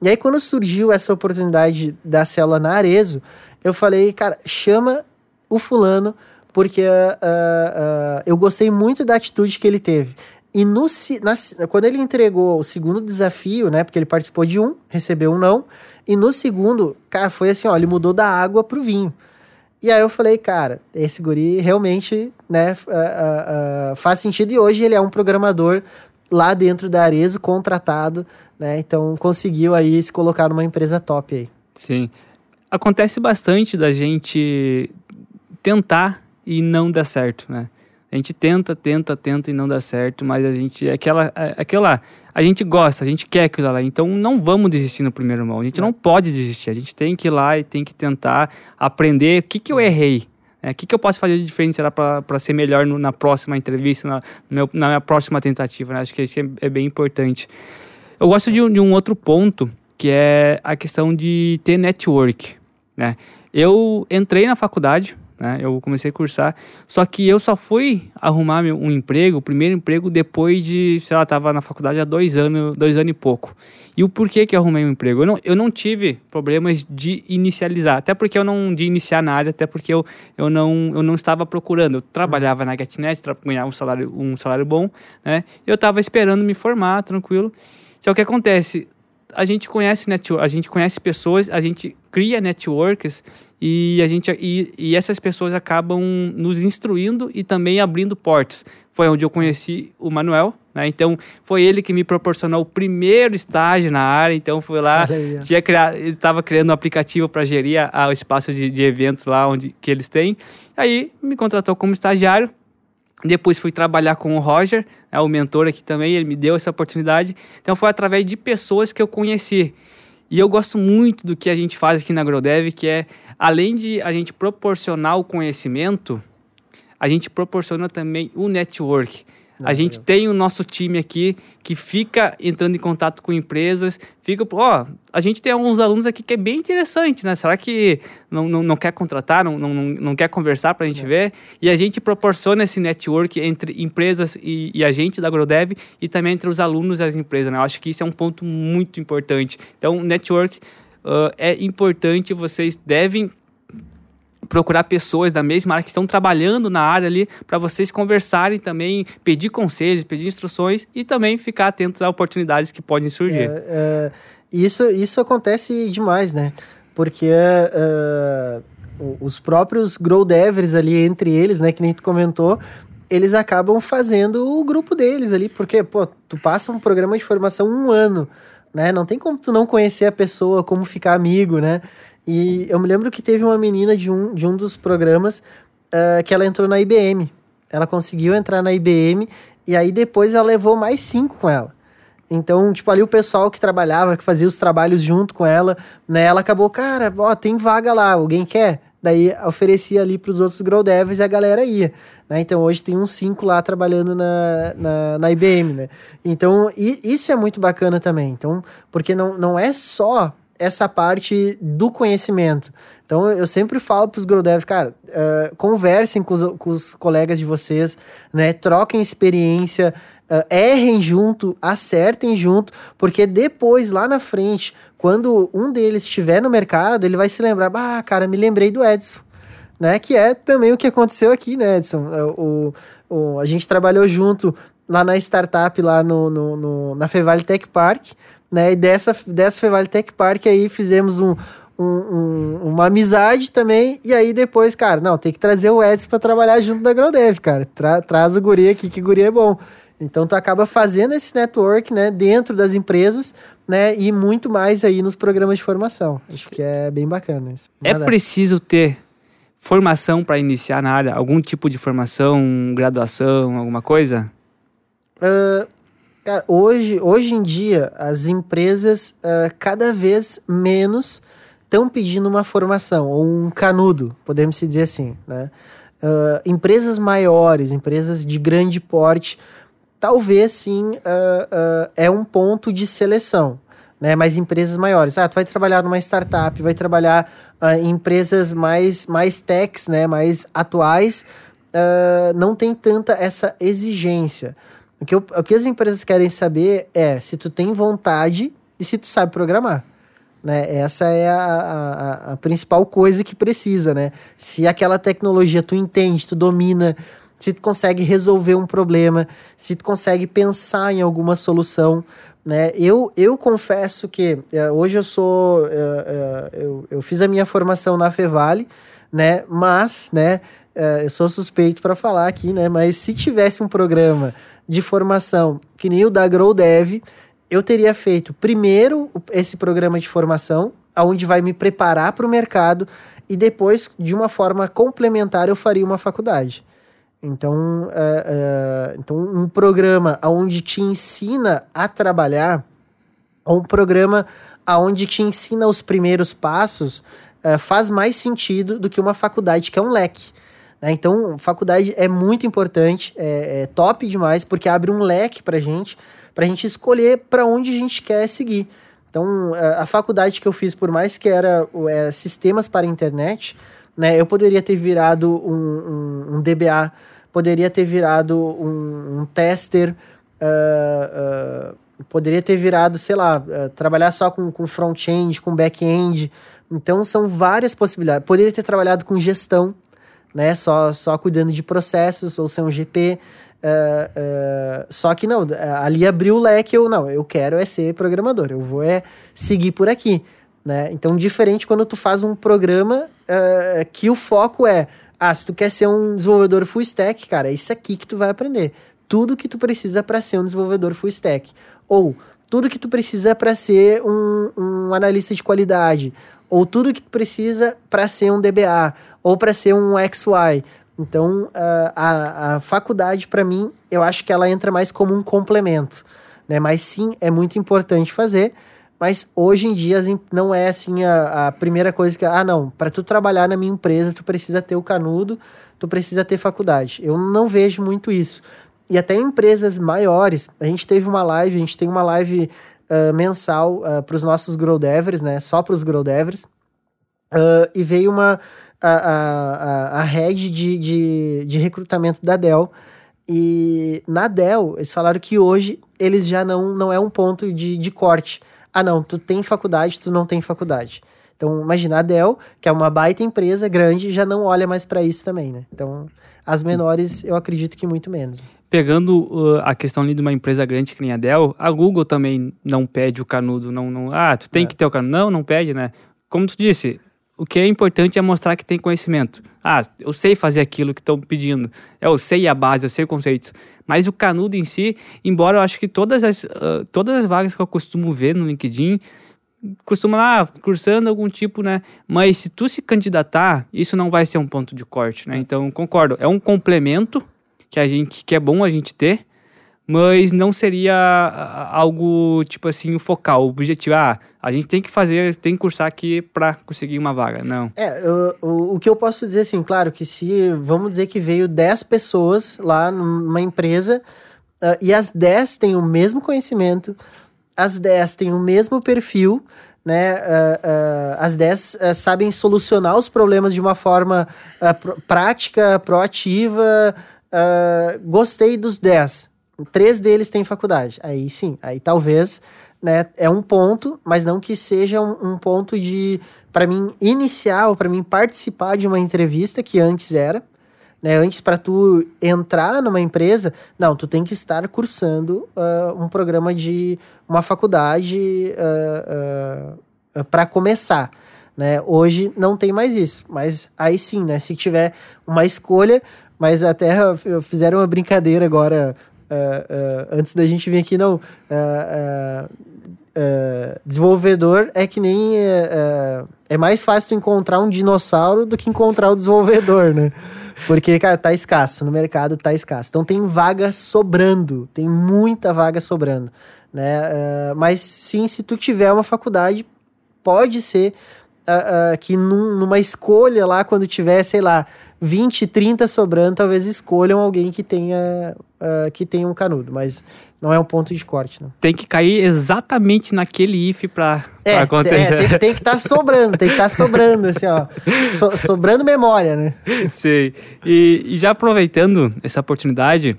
E aí, quando surgiu essa oportunidade da célula na Arezo, eu falei, cara, chama o fulano, porque uh, eu gostei muito da atitude que ele teve. E no, na, quando ele entregou o segundo desafio, né? Porque ele participou de um, recebeu um não. E no segundo, cara, foi assim, ó, ele mudou da água pro vinho. E aí eu falei, cara, esse guri realmente, né, uh, uh, uh, faz sentido. E hoje ele é um programador lá dentro da Arezo, contratado, né? Então conseguiu aí se colocar numa empresa top aí. Sim. Acontece bastante da gente tentar e não dar certo, né? A gente tenta, tenta, tenta e não dá certo, mas a gente. É aquela, é, aquela. A gente gosta, a gente quer aquilo lá. Então não vamos desistir no primeiro mão. A gente é. não pode desistir. A gente tem que ir lá e tem que tentar aprender o que, que eu errei. Né? O que, que eu posso fazer de diferente para ser melhor no, na próxima entrevista, na, meu, na minha próxima tentativa. Né? Acho que isso é, é, bem importante. Eu gosto de, de um outro ponto, que é a questão de ter network. Né? Eu entrei na faculdade, né? Eu comecei a cursar, só que eu só fui arrumar um emprego, o primeiro emprego, depois de, sei lá, tava na faculdade há dois anos, dois anos e pouco. E o porquê que eu arrumei um emprego? Eu não, eu não tive problemas de inicializar, até porque eu não, de iniciar na área, até porque eu, eu, não, eu não estava procurando. Eu trabalhava na GetNet, ganhava um salário, um salário bom, né? Eu estava esperando me formar, tranquilo. Só que acontece, a gente conhece network, a gente conhece pessoas, a gente cria networks e a gente e, e essas pessoas acabam nos instruindo e também abrindo portas. Foi onde eu conheci o Manuel, né? Então foi ele que me proporcionou o primeiro estágio na área. Então fui lá, tinha criado, ele estava criando um aplicativo para gerir o espaço de, de eventos lá onde que eles têm. Aí me contratou como estagiário depois fui trabalhar com o Roger, é o mentor aqui também, ele me deu essa oportunidade. Então foi através de pessoas que eu conheci. E eu gosto muito do que a gente faz aqui na AgroDev, que é, além de a gente proporcionar o conhecimento, a gente proporciona também o network a gente tem o nosso time aqui que fica entrando em contato com empresas, fica, ó, a gente tem alguns alunos aqui que é bem interessante, né? Será que não, não, não quer contratar, não, não, não quer conversar para a gente é. ver? E a gente proporciona esse network entre empresas e, e a gente da AgroDev e também entre os alunos e as empresas, né? Eu acho que isso é um ponto muito importante. Então, network uh, é importante, vocês devem procurar pessoas da mesma área que estão trabalhando na área ali para vocês conversarem também, pedir conselhos, pedir instruções e também ficar atentos a oportunidades que podem surgir. É, é, isso, isso acontece demais, né? Porque uh, os próprios grow devers ali entre eles, né, que nem tu comentou, eles acabam fazendo o grupo deles ali, porque, pô, tu passa um programa de formação um ano, né? Não tem como tu não conhecer a pessoa, como ficar amigo, né? E eu me lembro que teve uma menina de um, de um dos programas uh, que ela entrou na IBM. Ela conseguiu entrar na IBM e aí depois ela levou mais cinco com ela. Então, tipo, ali o pessoal que trabalhava, que fazia os trabalhos junto com ela, né? Ela acabou, cara, ó, tem vaga lá, alguém quer? Daí oferecia ali para os outros grow devs e a galera ia. Né? Então hoje tem uns cinco lá trabalhando na, na, na IBM, né? Então e, isso é muito bacana também. Então, porque não, não é só essa parte do conhecimento. Então, eu sempre falo para os GrowDevs, cara, uh, conversem com os, com os, colegas de vocês, né? Troquem experiência, uh, errem junto, acertem junto, porque depois, lá na frente, quando um deles estiver no mercado, ele vai se lembrar, ah, cara, me lembrei do Edson. Né, que é também o que aconteceu aqui, né, Edson? É, o, o, a gente trabalhou junto lá na startup, lá no, no, no na Fevale Tech Park, né? E dessa, dessa Fevale Tech Park aí fizemos um, um, um, uma amizade também. E aí depois, cara, não, tem que trazer o Edson para trabalhar junto da Grodev, cara. Tra, traz o guri aqui, que guri é bom. Então tu acaba fazendo esse network, né, dentro das empresas, né, e muito mais aí nos programas de formação. Acho que é bem bacana isso. É preciso ter formação para iniciar na área? Algum tipo de formação, graduação, alguma coisa? Uh, Cara, hoje, hoje em dia, as empresas uh, cada vez menos estão pedindo uma formação, ou um canudo, podemos dizer assim, né? Uh, empresas maiores, empresas de grande porte, talvez sim uh, uh, é um ponto de seleção, né? Mas empresas maiores, ah, tu vai trabalhar numa startup, vai trabalhar em empresas mais, mais techs, né? Mais atuais, não tem tanta essa exigência. O que, eu, o que as empresas querem saber é se tu tem vontade e se tu sabe programar. Né? Essa é a, a, a, principal coisa que precisa, né? Se aquela tecnologia tu entende, tu domina, se tu consegue resolver um problema, se tu consegue pensar em alguma solução, né? Eu, eu confesso que uh, hoje eu sou, uh, uh, eu, eu fiz a minha formação na Fevale, né? Mas, né? eu sou suspeito para falar aqui, né? Mas se tivesse um programa de formação que nem o da Grow Dev, eu teria feito primeiro esse programa de formação, aonde vai me preparar para o mercado, e depois, de uma forma complementar, eu faria uma faculdade. Então, é, é, então um programa onde te ensina a trabalhar, ou um programa onde te ensina os primeiros passos, é, faz mais sentido do que uma faculdade que é um leque. Né? Então, faculdade é muito importante, é, é top demais, porque abre um leque para gente para a gente escolher para onde a gente quer seguir. Então, a, faculdade que eu fiz, por mais que era é, sistemas para internet, né, eu poderia ter virado um, um, um DBA, poderia ter virado um, um tester, uh, uh, poderia ter virado, sei lá, uh, trabalhar só com, com front-end, com back-end. Então, são várias possibilidades. Poderia ter trabalhado com gestão, né, só, só cuidando de processos, ou ser um GP. Uh, uh, só que não, ali abriu o leque, eu não, eu quero é ser programador, eu vou é seguir por aqui, né? Então, diferente quando tu faz um programa uh, que o foco é, ah, se tu quer ser um desenvolvedor full stack, cara, é isso aqui que tu vai aprender. Tudo que tu precisa para ser um desenvolvedor full stack. Ou tudo que tu precisa para ser um, um analista de qualidade. Ou tudo que tu precisa para ser um DBA. Ou para ser um XY então, a, a faculdade, para mim, eu acho que ela entra mais como um complemento, né? Mas sim, é muito importante fazer, mas hoje em dia não é assim a, a primeira coisa que, ah, não, para tu trabalhar na minha empresa, tu precisa ter o canudo, tu precisa ter faculdade. Eu não vejo muito isso. E até em empresas maiores, a gente teve uma live, a gente tem uma live uh, mensal uh, para os nossos grow devers, né? Só para os grow devers. Uh, e veio uma a, a, a head de, de, de recrutamento da Dell. E na Dell, eles falaram que hoje eles já não, não é um ponto de, de corte. Ah, não, tu tem faculdade, tu não tem faculdade. Então, imagina a Dell, que é uma baita empresa grande, já não olha mais para isso também, né? Então, as menores, eu acredito que muito menos. Pegando uh, a questão ali de uma empresa grande que nem a Dell, a Google também não pede o canudo, não, não ah, tu tem é. que ter o canudo. Não, não pede, né? Como tu disse, o que é importante é mostrar que tem conhecimento. Ah, eu sei fazer aquilo que estão pedindo. Eu sei a base, eu sei o conceito. Mas o canudo em si, embora eu acho que todas as, uh, todas as vagas que eu costumo ver no LinkedIn, costuma lá cursando algum tipo, né? Mas se tu se candidatar, isso não vai ser um ponto de corte, né? Então, concordo. É um complemento que a gente que é bom a gente ter, mas não seria algo, tipo assim, o focal, o objetivo. Ah, a gente tem que fazer, tem que cursar aqui para conseguir uma vaga. Não. É, o, o que eu posso dizer, assim, claro, que se, vamos dizer que veio 10 pessoas lá numa empresa uh, e as 10 têm o mesmo conhecimento, as 10 têm o mesmo perfil, né? Uh, uh, as 10 uh, sabem solucionar os problemas de uma forma pr prática, proativa. gostei dos 10 três deles têm faculdade. Aí sim, aí talvez né, é um ponto, mas não que seja um, um ponto de, para mim, iniciar ou para mim participar de uma entrevista que antes era. Né, antes, para tu entrar numa empresa, não, tu tem que estar cursando uh, um programa de uma faculdade uh, uh, para começar. Né? Hoje não tem mais isso, mas aí sim, né? Se tiver uma escolha, mas até fizeram uma brincadeira agora uh, antes da gente vir aqui, não. Uh, desenvolvedor é que nem. é mais fácil tu encontrar um dinossauro do que encontrar o desenvolvedor, né? Porque, cara, tá escasso. No mercado tá escasso. Então tem vaga sobrando. Tem muita vaga sobrando. Né? Mas sim, se tu tiver uma faculdade, pode ser que num, numa escolha lá, quando tiver, sei lá, 20, 30 sobrando, talvez escolham alguém que tenha, uh, que tenha um canudo, mas não é um ponto de corte, não. Tem que cair exatamente naquele if pra, é, acontecer. É, tem, tem que estar tá sobrando, tem que estar tá sobrando, assim, ó. So, sobrando memória, né? Sim. E, e já aproveitando essa oportunidade,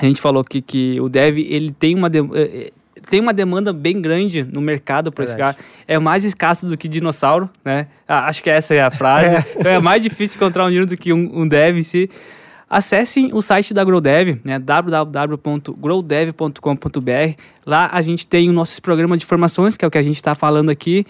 a gente falou que, que o dev, ele tem uma... De, eh, tem uma demanda bem grande no mercado para esse carro. É mais escasso do que dinossauro, né? Ah, acho que essa é a frase. É, é mais difícil encontrar um dino do que um, um dev em si. Acessem o site da GrowDev, né, www.growdev.com.br. Lá a gente tem o nosso programa de formações, que é o que a gente está falando aqui,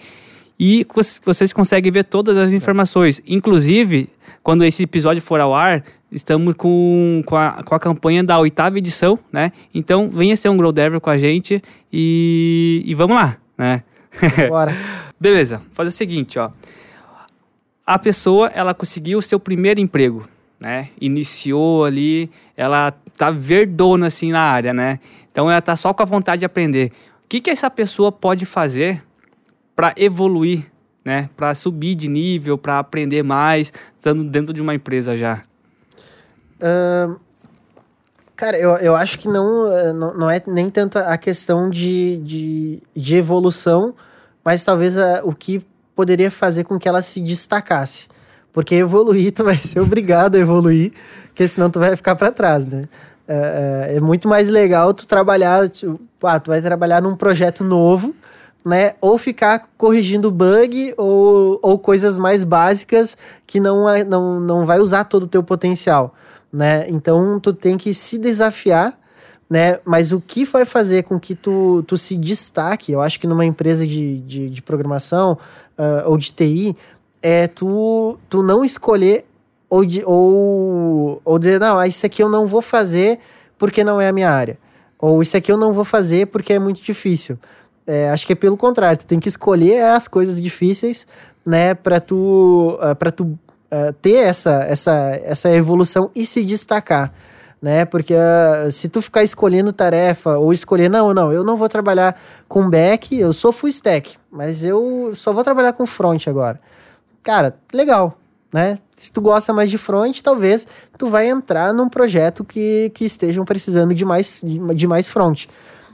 e vocês conseguem ver todas as informações. Inclusive, quando esse episódio for ao ar, estamos com, com, a, com a campanha da oitava edição, né? Então, venha ser um Grow Dever com a gente e, e vamos lá, né? Bora. Beleza, fazer o seguinte, ó. A pessoa, ela conseguiu o seu primeiro emprego, né? Iniciou ali, ela tá verdona assim na área, né? Então, ela tá só com a vontade de aprender. O que que essa pessoa pode fazer para evoluir né? Para subir de nível, para aprender mais, estando dentro de uma empresa já? Uh, cara, eu, eu acho que não, eh, não, não é nem tanto a questão de, de, de evolução, mas talvez a, o que poderia fazer com que ela se destacasse. Porque evoluir, tu vai ser obrigado a evoluir, porque senão tu vai ficar para trás, né? É, é, muito mais legal tu trabalhar, tipo, ah, tu vai trabalhar num projeto novo, né? Ou ficar corrigindo bug ou, ou coisas mais básicas que não, é, não, não vai usar todo o teu potencial, né? Então, tu tem que se desafiar, né? Mas o que vai fazer com que tu, tu se destaque, eu acho que numa empresa de, de, de programação uh, ou de TI, é tu, tu não escolher ou, de, ou, ou dizer, não, isso aqui eu não vou fazer porque não é a minha área. Ou isso aqui eu não vou fazer porque é muito difícil. É, acho que é pelo contrário, tu tem que escolher as coisas difíceis, né, para tu, uh, pra tu uh, ter essa, essa, essa evolução e se destacar, né, porque uh, se tu ficar escolhendo tarefa ou escolher, não, não, eu não vou trabalhar com back, eu sou full stack, mas eu só vou trabalhar com front agora. Cara, legal, né? Se tu gosta mais de front, talvez tu vai entrar num projeto que, que estejam precisando de mais, de mais front.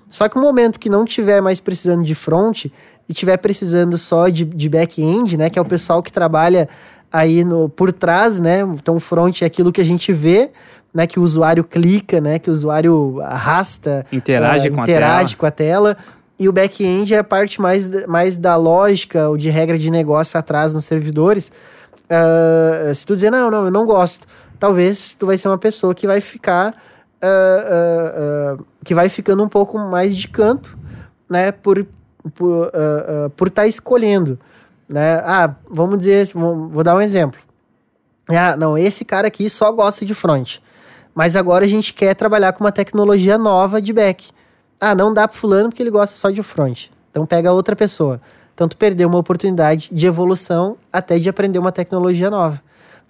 Só que o momento que não tiver mais precisando de front e tiver precisando só de, de back-end, né? Que é o pessoal que trabalha aí no, por trás, né? Então, front é aquilo que a gente vê, né? Que o usuário clica, né? Que o usuário arrasta, interage, uh, com, interage a com a tela. E o back-end é a parte mais, mais da lógica ou de regra de negócio atrás nos servidores. Uh, se tu dizer, não, não, eu não gosto, talvez tu vai ser uma pessoa que vai ficar uh, uh, que vai ficando um pouco mais de canto, né? Por por por estar tá escolhendo, né? Ah, vamos dizer, vou dar um exemplo. Ah, não, esse cara aqui só gosta de front, mas agora a gente quer trabalhar com uma tecnologia nova de back. Ah, não dá para fulano porque ele gosta só de front. Então pega outra pessoa. Tanto perdeu uma oportunidade de evolução até de aprender uma tecnologia nova.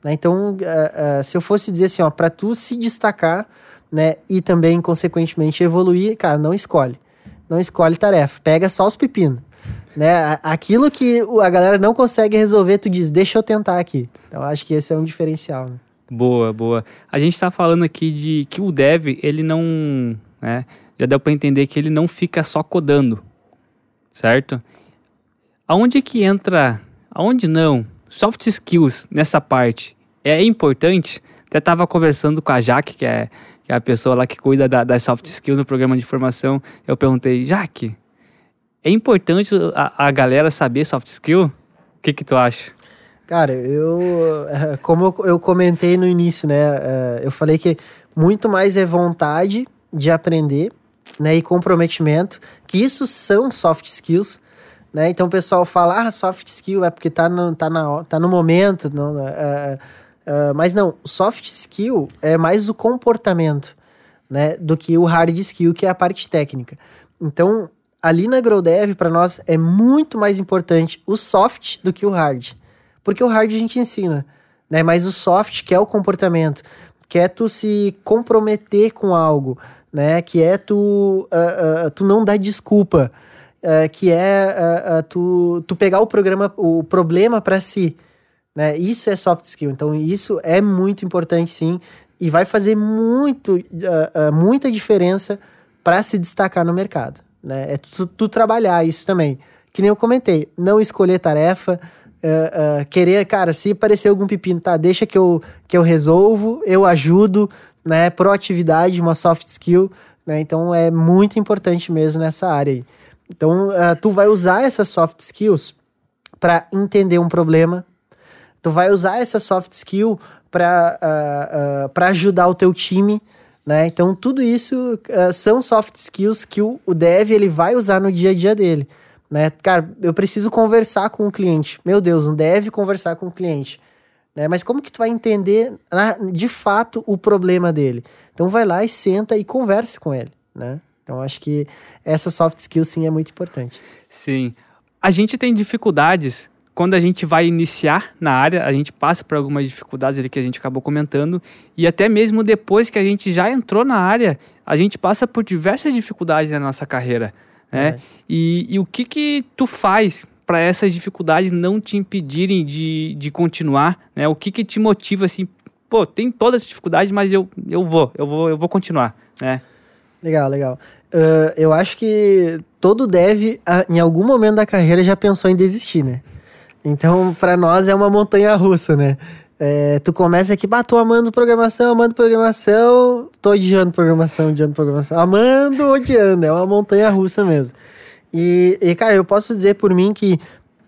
Né? Então, uh, uh, se eu fosse dizer assim, ó, para tu se destacar, né? E também, consequentemente, evoluir, cara, não escolhe. Não escolhe tarefa. Pega só os pepinos. Né? Aquilo que a galera não consegue resolver, tu diz, deixa eu tentar aqui. Então, acho que esse é um diferencial. Né? Boa, boa. A gente está falando aqui de que o dev, ele não. Né? Já deu para entender que ele não fica só codando. Certo? Aonde que entra. Aonde não? Soft skills nessa parte é importante. Até estava conversando com a Jaque, que é que é a pessoa lá que cuida da, das soft skills no programa de formação, eu perguntei, Jaque, é importante a, a galera saber soft skill? O que que tu acha? Cara, eu, como eu, comentei no início, né, é, eu falei que muito mais é vontade de aprender, né, e comprometimento, que isso são soft skills, né, então o pessoal fala, ah, soft skill é porque tá no, tá na, tá no momento, não, é, Uh, mas não, soft skill é mais o comportamento, né, do que o hard skill, que é a parte técnica. Então, ali na GrowDev, para nós, é muito mais importante o soft do que o hard. Porque o hard a gente ensina, né? Mas o soft, que é o comportamento, que é tu se comprometer com algo, né? Que é tu, uh, uh, tu não dar desculpa, que é tu, tu pegar o programa, o problema para si, né? Isso é soft skill. Então isso é muito importante, sim, e vai fazer muito, muita diferença para se destacar no mercado, né? É tu, tu trabalhar isso também. Que nem eu comentei, não escolher tarefa, Uh, uh, querer, cara, se aparecer algum pepino, tá, deixa que eu, que eu resolvo, eu ajudo, né? Proatividade, uma soft skill, né? Então é muito importante mesmo nessa área aí. Então, uh, tu vai usar essas soft skills para entender um problema, tu vai usar essa soft skill para uh, ajudar o teu time, né? Então, tudo isso são soft skills que o, o dev ele vai usar no dia a dia dele né? Cara, eu preciso conversar com o cliente. Meu Deus, não deve conversar com o cliente. Né? Mas como que tu vai entender de fato o problema dele? Então vai lá e senta e converse com ele, né? Então acho que essa soft skill sim é muito importante. Sim. A gente tem dificuldades quando a gente vai iniciar na área, a gente passa por algumas dificuldades ali que a gente acabou comentando, e até mesmo depois que a gente já entrou na área, a gente passa por diversas dificuldades na nossa carreira né? É. E, e o que que tu faz para essas dificuldades não te impedirem de, de continuar, né? O que que te motiva assim, pô, tem todas as dificuldades, mas eu, eu vou, eu vou, eu vou continuar, né? Legal, legal. Uh, eu acho que todo dev, em algum momento da carreira, já pensou em desistir, né? Então, para nós é uma montanha russa, né? É, tu começa aqui, bah, tô amando programação, amando programação, tô odiando programação, odiando programação, amando, odiando, é uma montanha russa mesmo. E, e, cara, eu posso dizer por mim que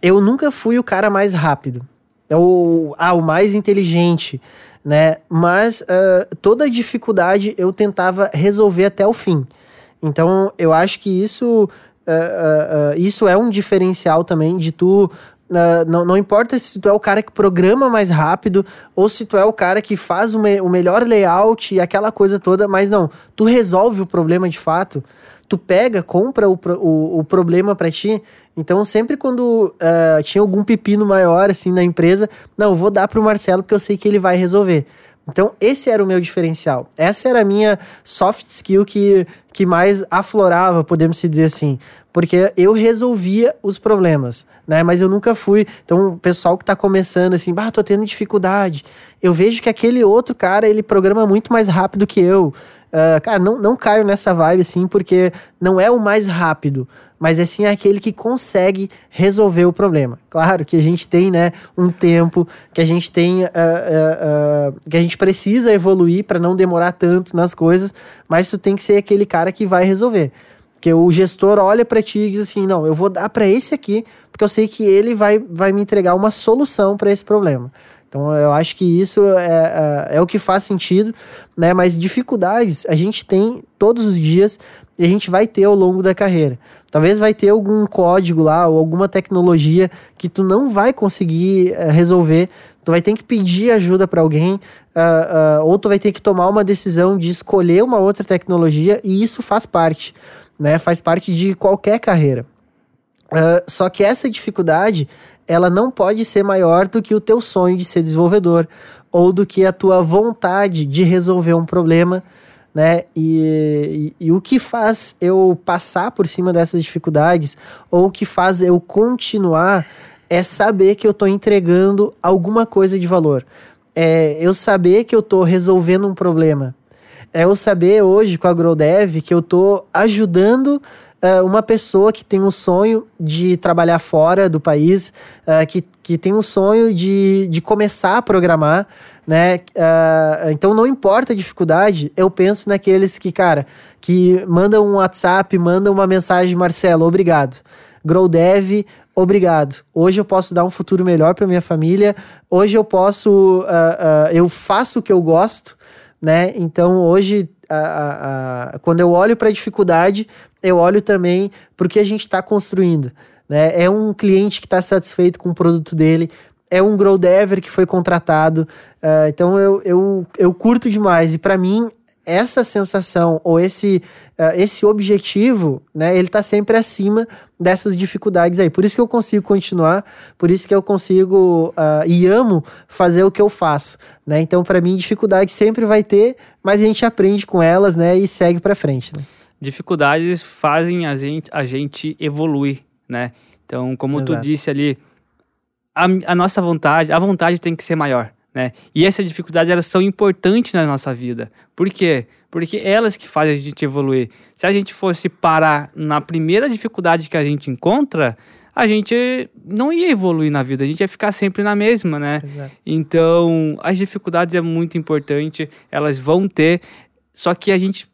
eu nunca fui o cara mais rápido, é o, ah, o mais inteligente, né? Mas uh, toda dificuldade eu tentava resolver até o fim. Então, eu acho que isso, uh, uh, isso é um diferencial também de tu Uh, não, não importa se tu é o cara que programa mais rápido ou se tu é o cara que faz o, me, o melhor layout e aquela coisa toda, mas não, tu resolve o problema de fato, tu pega, compra o, o, o problema para ti. Então, sempre quando uh, tinha algum pepino maior assim na empresa, não, eu vou dar pro Marcelo porque eu sei que ele vai resolver. Então, esse era o meu diferencial. Essa era a minha soft skill que, que mais aflorava, podemos dizer assim. Porque eu resolvia os problemas, né? Mas eu nunca fui. Então, o pessoal que tá começando assim, bah, tô tendo dificuldade. Eu vejo que aquele outro cara, ele programa muito mais rápido que eu. Uh, cara, não, não caio nessa vibe assim, porque não é o mais rápido mas é sim aquele que consegue resolver o problema. Claro que a gente tem, né, um tempo, que a gente tem, uh, uh, uh, que a gente precisa evoluir para não demorar tanto nas coisas, mas tu tem que ser aquele cara que vai resolver. Porque o gestor olha para ti e diz assim: não, eu vou dar para esse aqui, porque eu sei que ele vai, vai me entregar uma solução para esse problema. Então eu acho que isso é, é, é, o que faz sentido, né? Mas dificuldades a gente tem todos os dias e a gente vai ter ao longo da carreira. Talvez vai ter algum código lá ou alguma tecnologia que tu não vai conseguir uh, resolver. Tu vai ter que pedir ajuda para alguém, uh, uh, ou tu vai ter que tomar uma decisão de escolher uma outra tecnologia, e isso faz parte, né? Faz parte de qualquer carreira. só que essa dificuldade, ela não pode ser maior do que o teu sonho de ser desenvolvedor, ou do que a tua vontade de resolver um problema né? E, e, e, o que faz eu passar por cima dessas dificuldades, ou o que faz eu continuar, é saber que eu estou entregando alguma coisa de valor. É eu saber que eu estou resolvendo um problema. É eu saber hoje com a GrowDev que eu estou ajudando uh, uma pessoa que tem um sonho de trabalhar fora do país, uh, que, que tem um sonho de, de começar a programar, né? Uh, então não importa a dificuldade, eu penso naqueles que, cara, que mandam um WhatsApp, mandam uma mensagem, Marcelo, obrigado. GrowDev, obrigado. Hoje eu posso dar um futuro melhor para minha família. Hoje eu posso, eu faço o que eu gosto, né? Então hoje, quando eu olho para a dificuldade, eu olho também para o que a gente está construindo. Né? É um cliente que está satisfeito com o produto dele, é um dever que foi contratado. Uh, então eu, eu, eu curto demais. E para mim, essa sensação ou esse, uh, esse objetivo, né, ele está sempre acima dessas dificuldades aí. Por isso que eu consigo continuar, por isso que eu consigo uh, e amo fazer o que eu faço, né? Então, para mim, dificuldade sempre vai ter, mas a gente aprende com elas, né, e segue para frente. Né? Dificuldades fazem a gente, a gente evoluir, né? Então, como Exato. tu disse ali, a, a nossa vontade, a vontade tem que ser maior. Né? E essas dificuldades elas são importantes na nossa vida. Por quê? Porque elas que fazem a gente evoluir. Se a gente fosse parar na primeira dificuldade que a gente encontra, a gente não ia evoluir na vida, a gente ia ficar sempre na mesma, né? Exato. Então, as dificuldades é muito importante, elas vão ter, só que a gente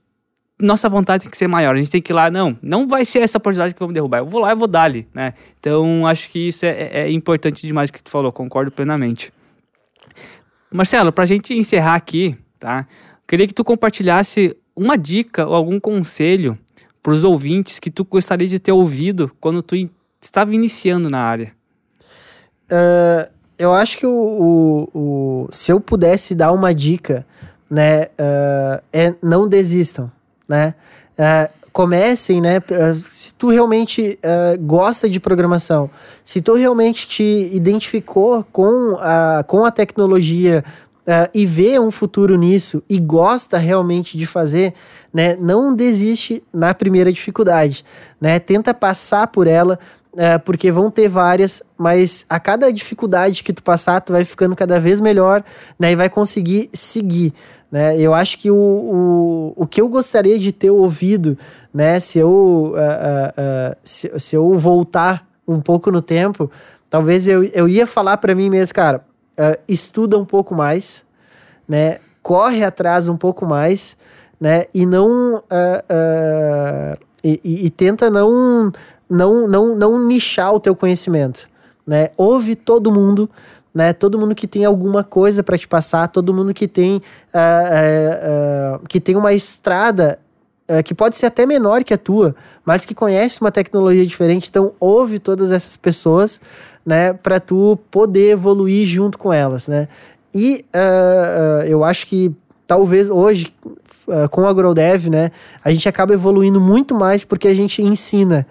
nossa vontade tem que ser maior. A gente tem que ir lá, não, não vai ser essa oportunidade que vamos derrubar. Eu vou lá e vou dar ali, né? Então, acho que isso é, é, é importante demais o que tu falou, concordo plenamente. Marcelo, para a gente encerrar aqui, tá? Queria que tu compartilhasse uma dica ou algum conselho para os ouvintes que tu gostaria de ter ouvido quando tu in estava iniciando na área. Uh, eu acho que o, o, o, se eu pudesse dar uma dica, né, uh, é não desistam, né? Uh, comecem, né? Se tu realmente uh, gosta de programação, se tu realmente te identificou com a, com a tecnologia uh, e vê um futuro nisso e gosta realmente de fazer, né? Não desiste na primeira dificuldade, né? Tenta passar por ela, porque vão ter várias, mas a cada dificuldade que tu passar, tu vai ficando cada vez melhor, né? E vai conseguir seguir. Né? Eu acho que o, o, o que eu gostaria de ter ouvido, né, se eu, uh, uh, uh, se, se eu voltar um pouco no tempo, talvez eu, eu ia falar para mim mesmo, cara, estuda um pouco mais, né, corre atrás um pouco mais, né, e não e, e, e, tenta não, não, não, não nichar o teu conhecimento, né, ouve todo mundo, né? Todo mundo que tem alguma coisa para te passar, todo mundo que tem, uh, uh, uh, que tem uma estrada que pode ser até menor que a tua, mas que conhece uma tecnologia diferente. Então, ouve todas essas pessoas, né? Para tu poder evoluir junto com elas, né? E eu acho que talvez hoje, com a GrowDev, né? A gente acaba evoluindo muito mais porque a gente ensina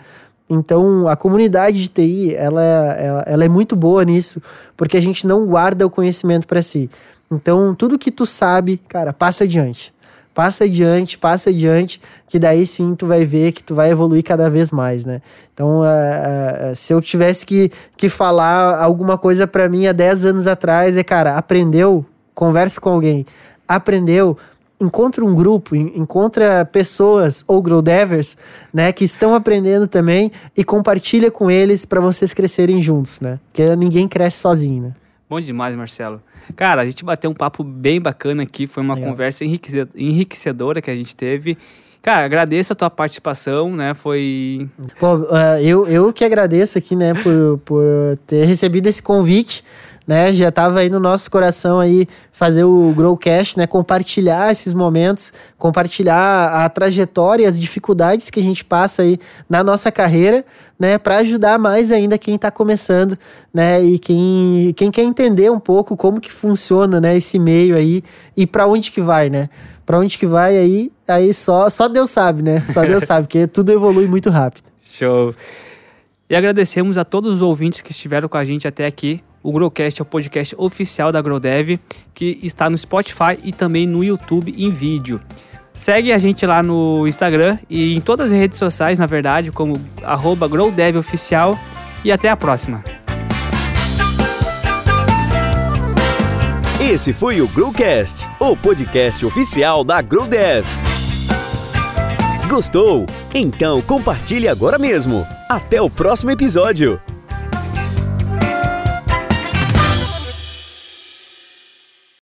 então, a comunidade de TI, ela, ela, ela é muito boa nisso, porque a gente não guarda o conhecimento para si. Então, tudo que tu sabe, cara, passa adiante. Passa adiante, passa adiante, que daí sim tu vai ver que tu vai evoluir cada vez mais, né? Então, uh, uh, se eu tivesse que, que falar alguma coisa para mim há 10 anos atrás, é, cara, aprendeu, converse com alguém. Aprendeu, encontra um grupo, encontra pessoas ou grow devers, né, que estão aprendendo também e compartilha com eles para vocês crescerem juntos, né? Porque ninguém cresce sozinho, né? Bom demais, Marcelo. Cara, a gente bateu um papo bem bacana aqui, foi uma Legal. conversa enriquecedora que a gente teve. Cara, agradeço a tua participação, né? Foi. Pô, uh, eu, eu que agradeço aqui, né, por, por ter recebido esse convite né? Já estava aí no nosso coração aí fazer o Growcast, né? Compartilhar esses momentos, compartilhar a trajetória e as dificuldades que a gente passa aí na nossa carreira, né? Para ajudar mais ainda quem está começando, né? E quem, quem quer entender um pouco como que funciona, né? Esse meio aí e para onde que vai, né? Para onde que vai aí, aí só, só Deus sabe, né? Só Deus sabe, porque tudo evolui muito rápido. Show. E agradecemos a todos os ouvintes que estiveram com a gente até aqui. O Growcast é o podcast oficial da GrowDev, que está no Spotify e também no YouTube em vídeo. Segue a gente lá no Instagram e em todas as redes sociais, na verdade, como GrowDevOficial. E até a próxima. Esse foi o Growcast, o podcast oficial da GrowDev. Gostou? Então compartilhe agora mesmo. Até o próximo episódio.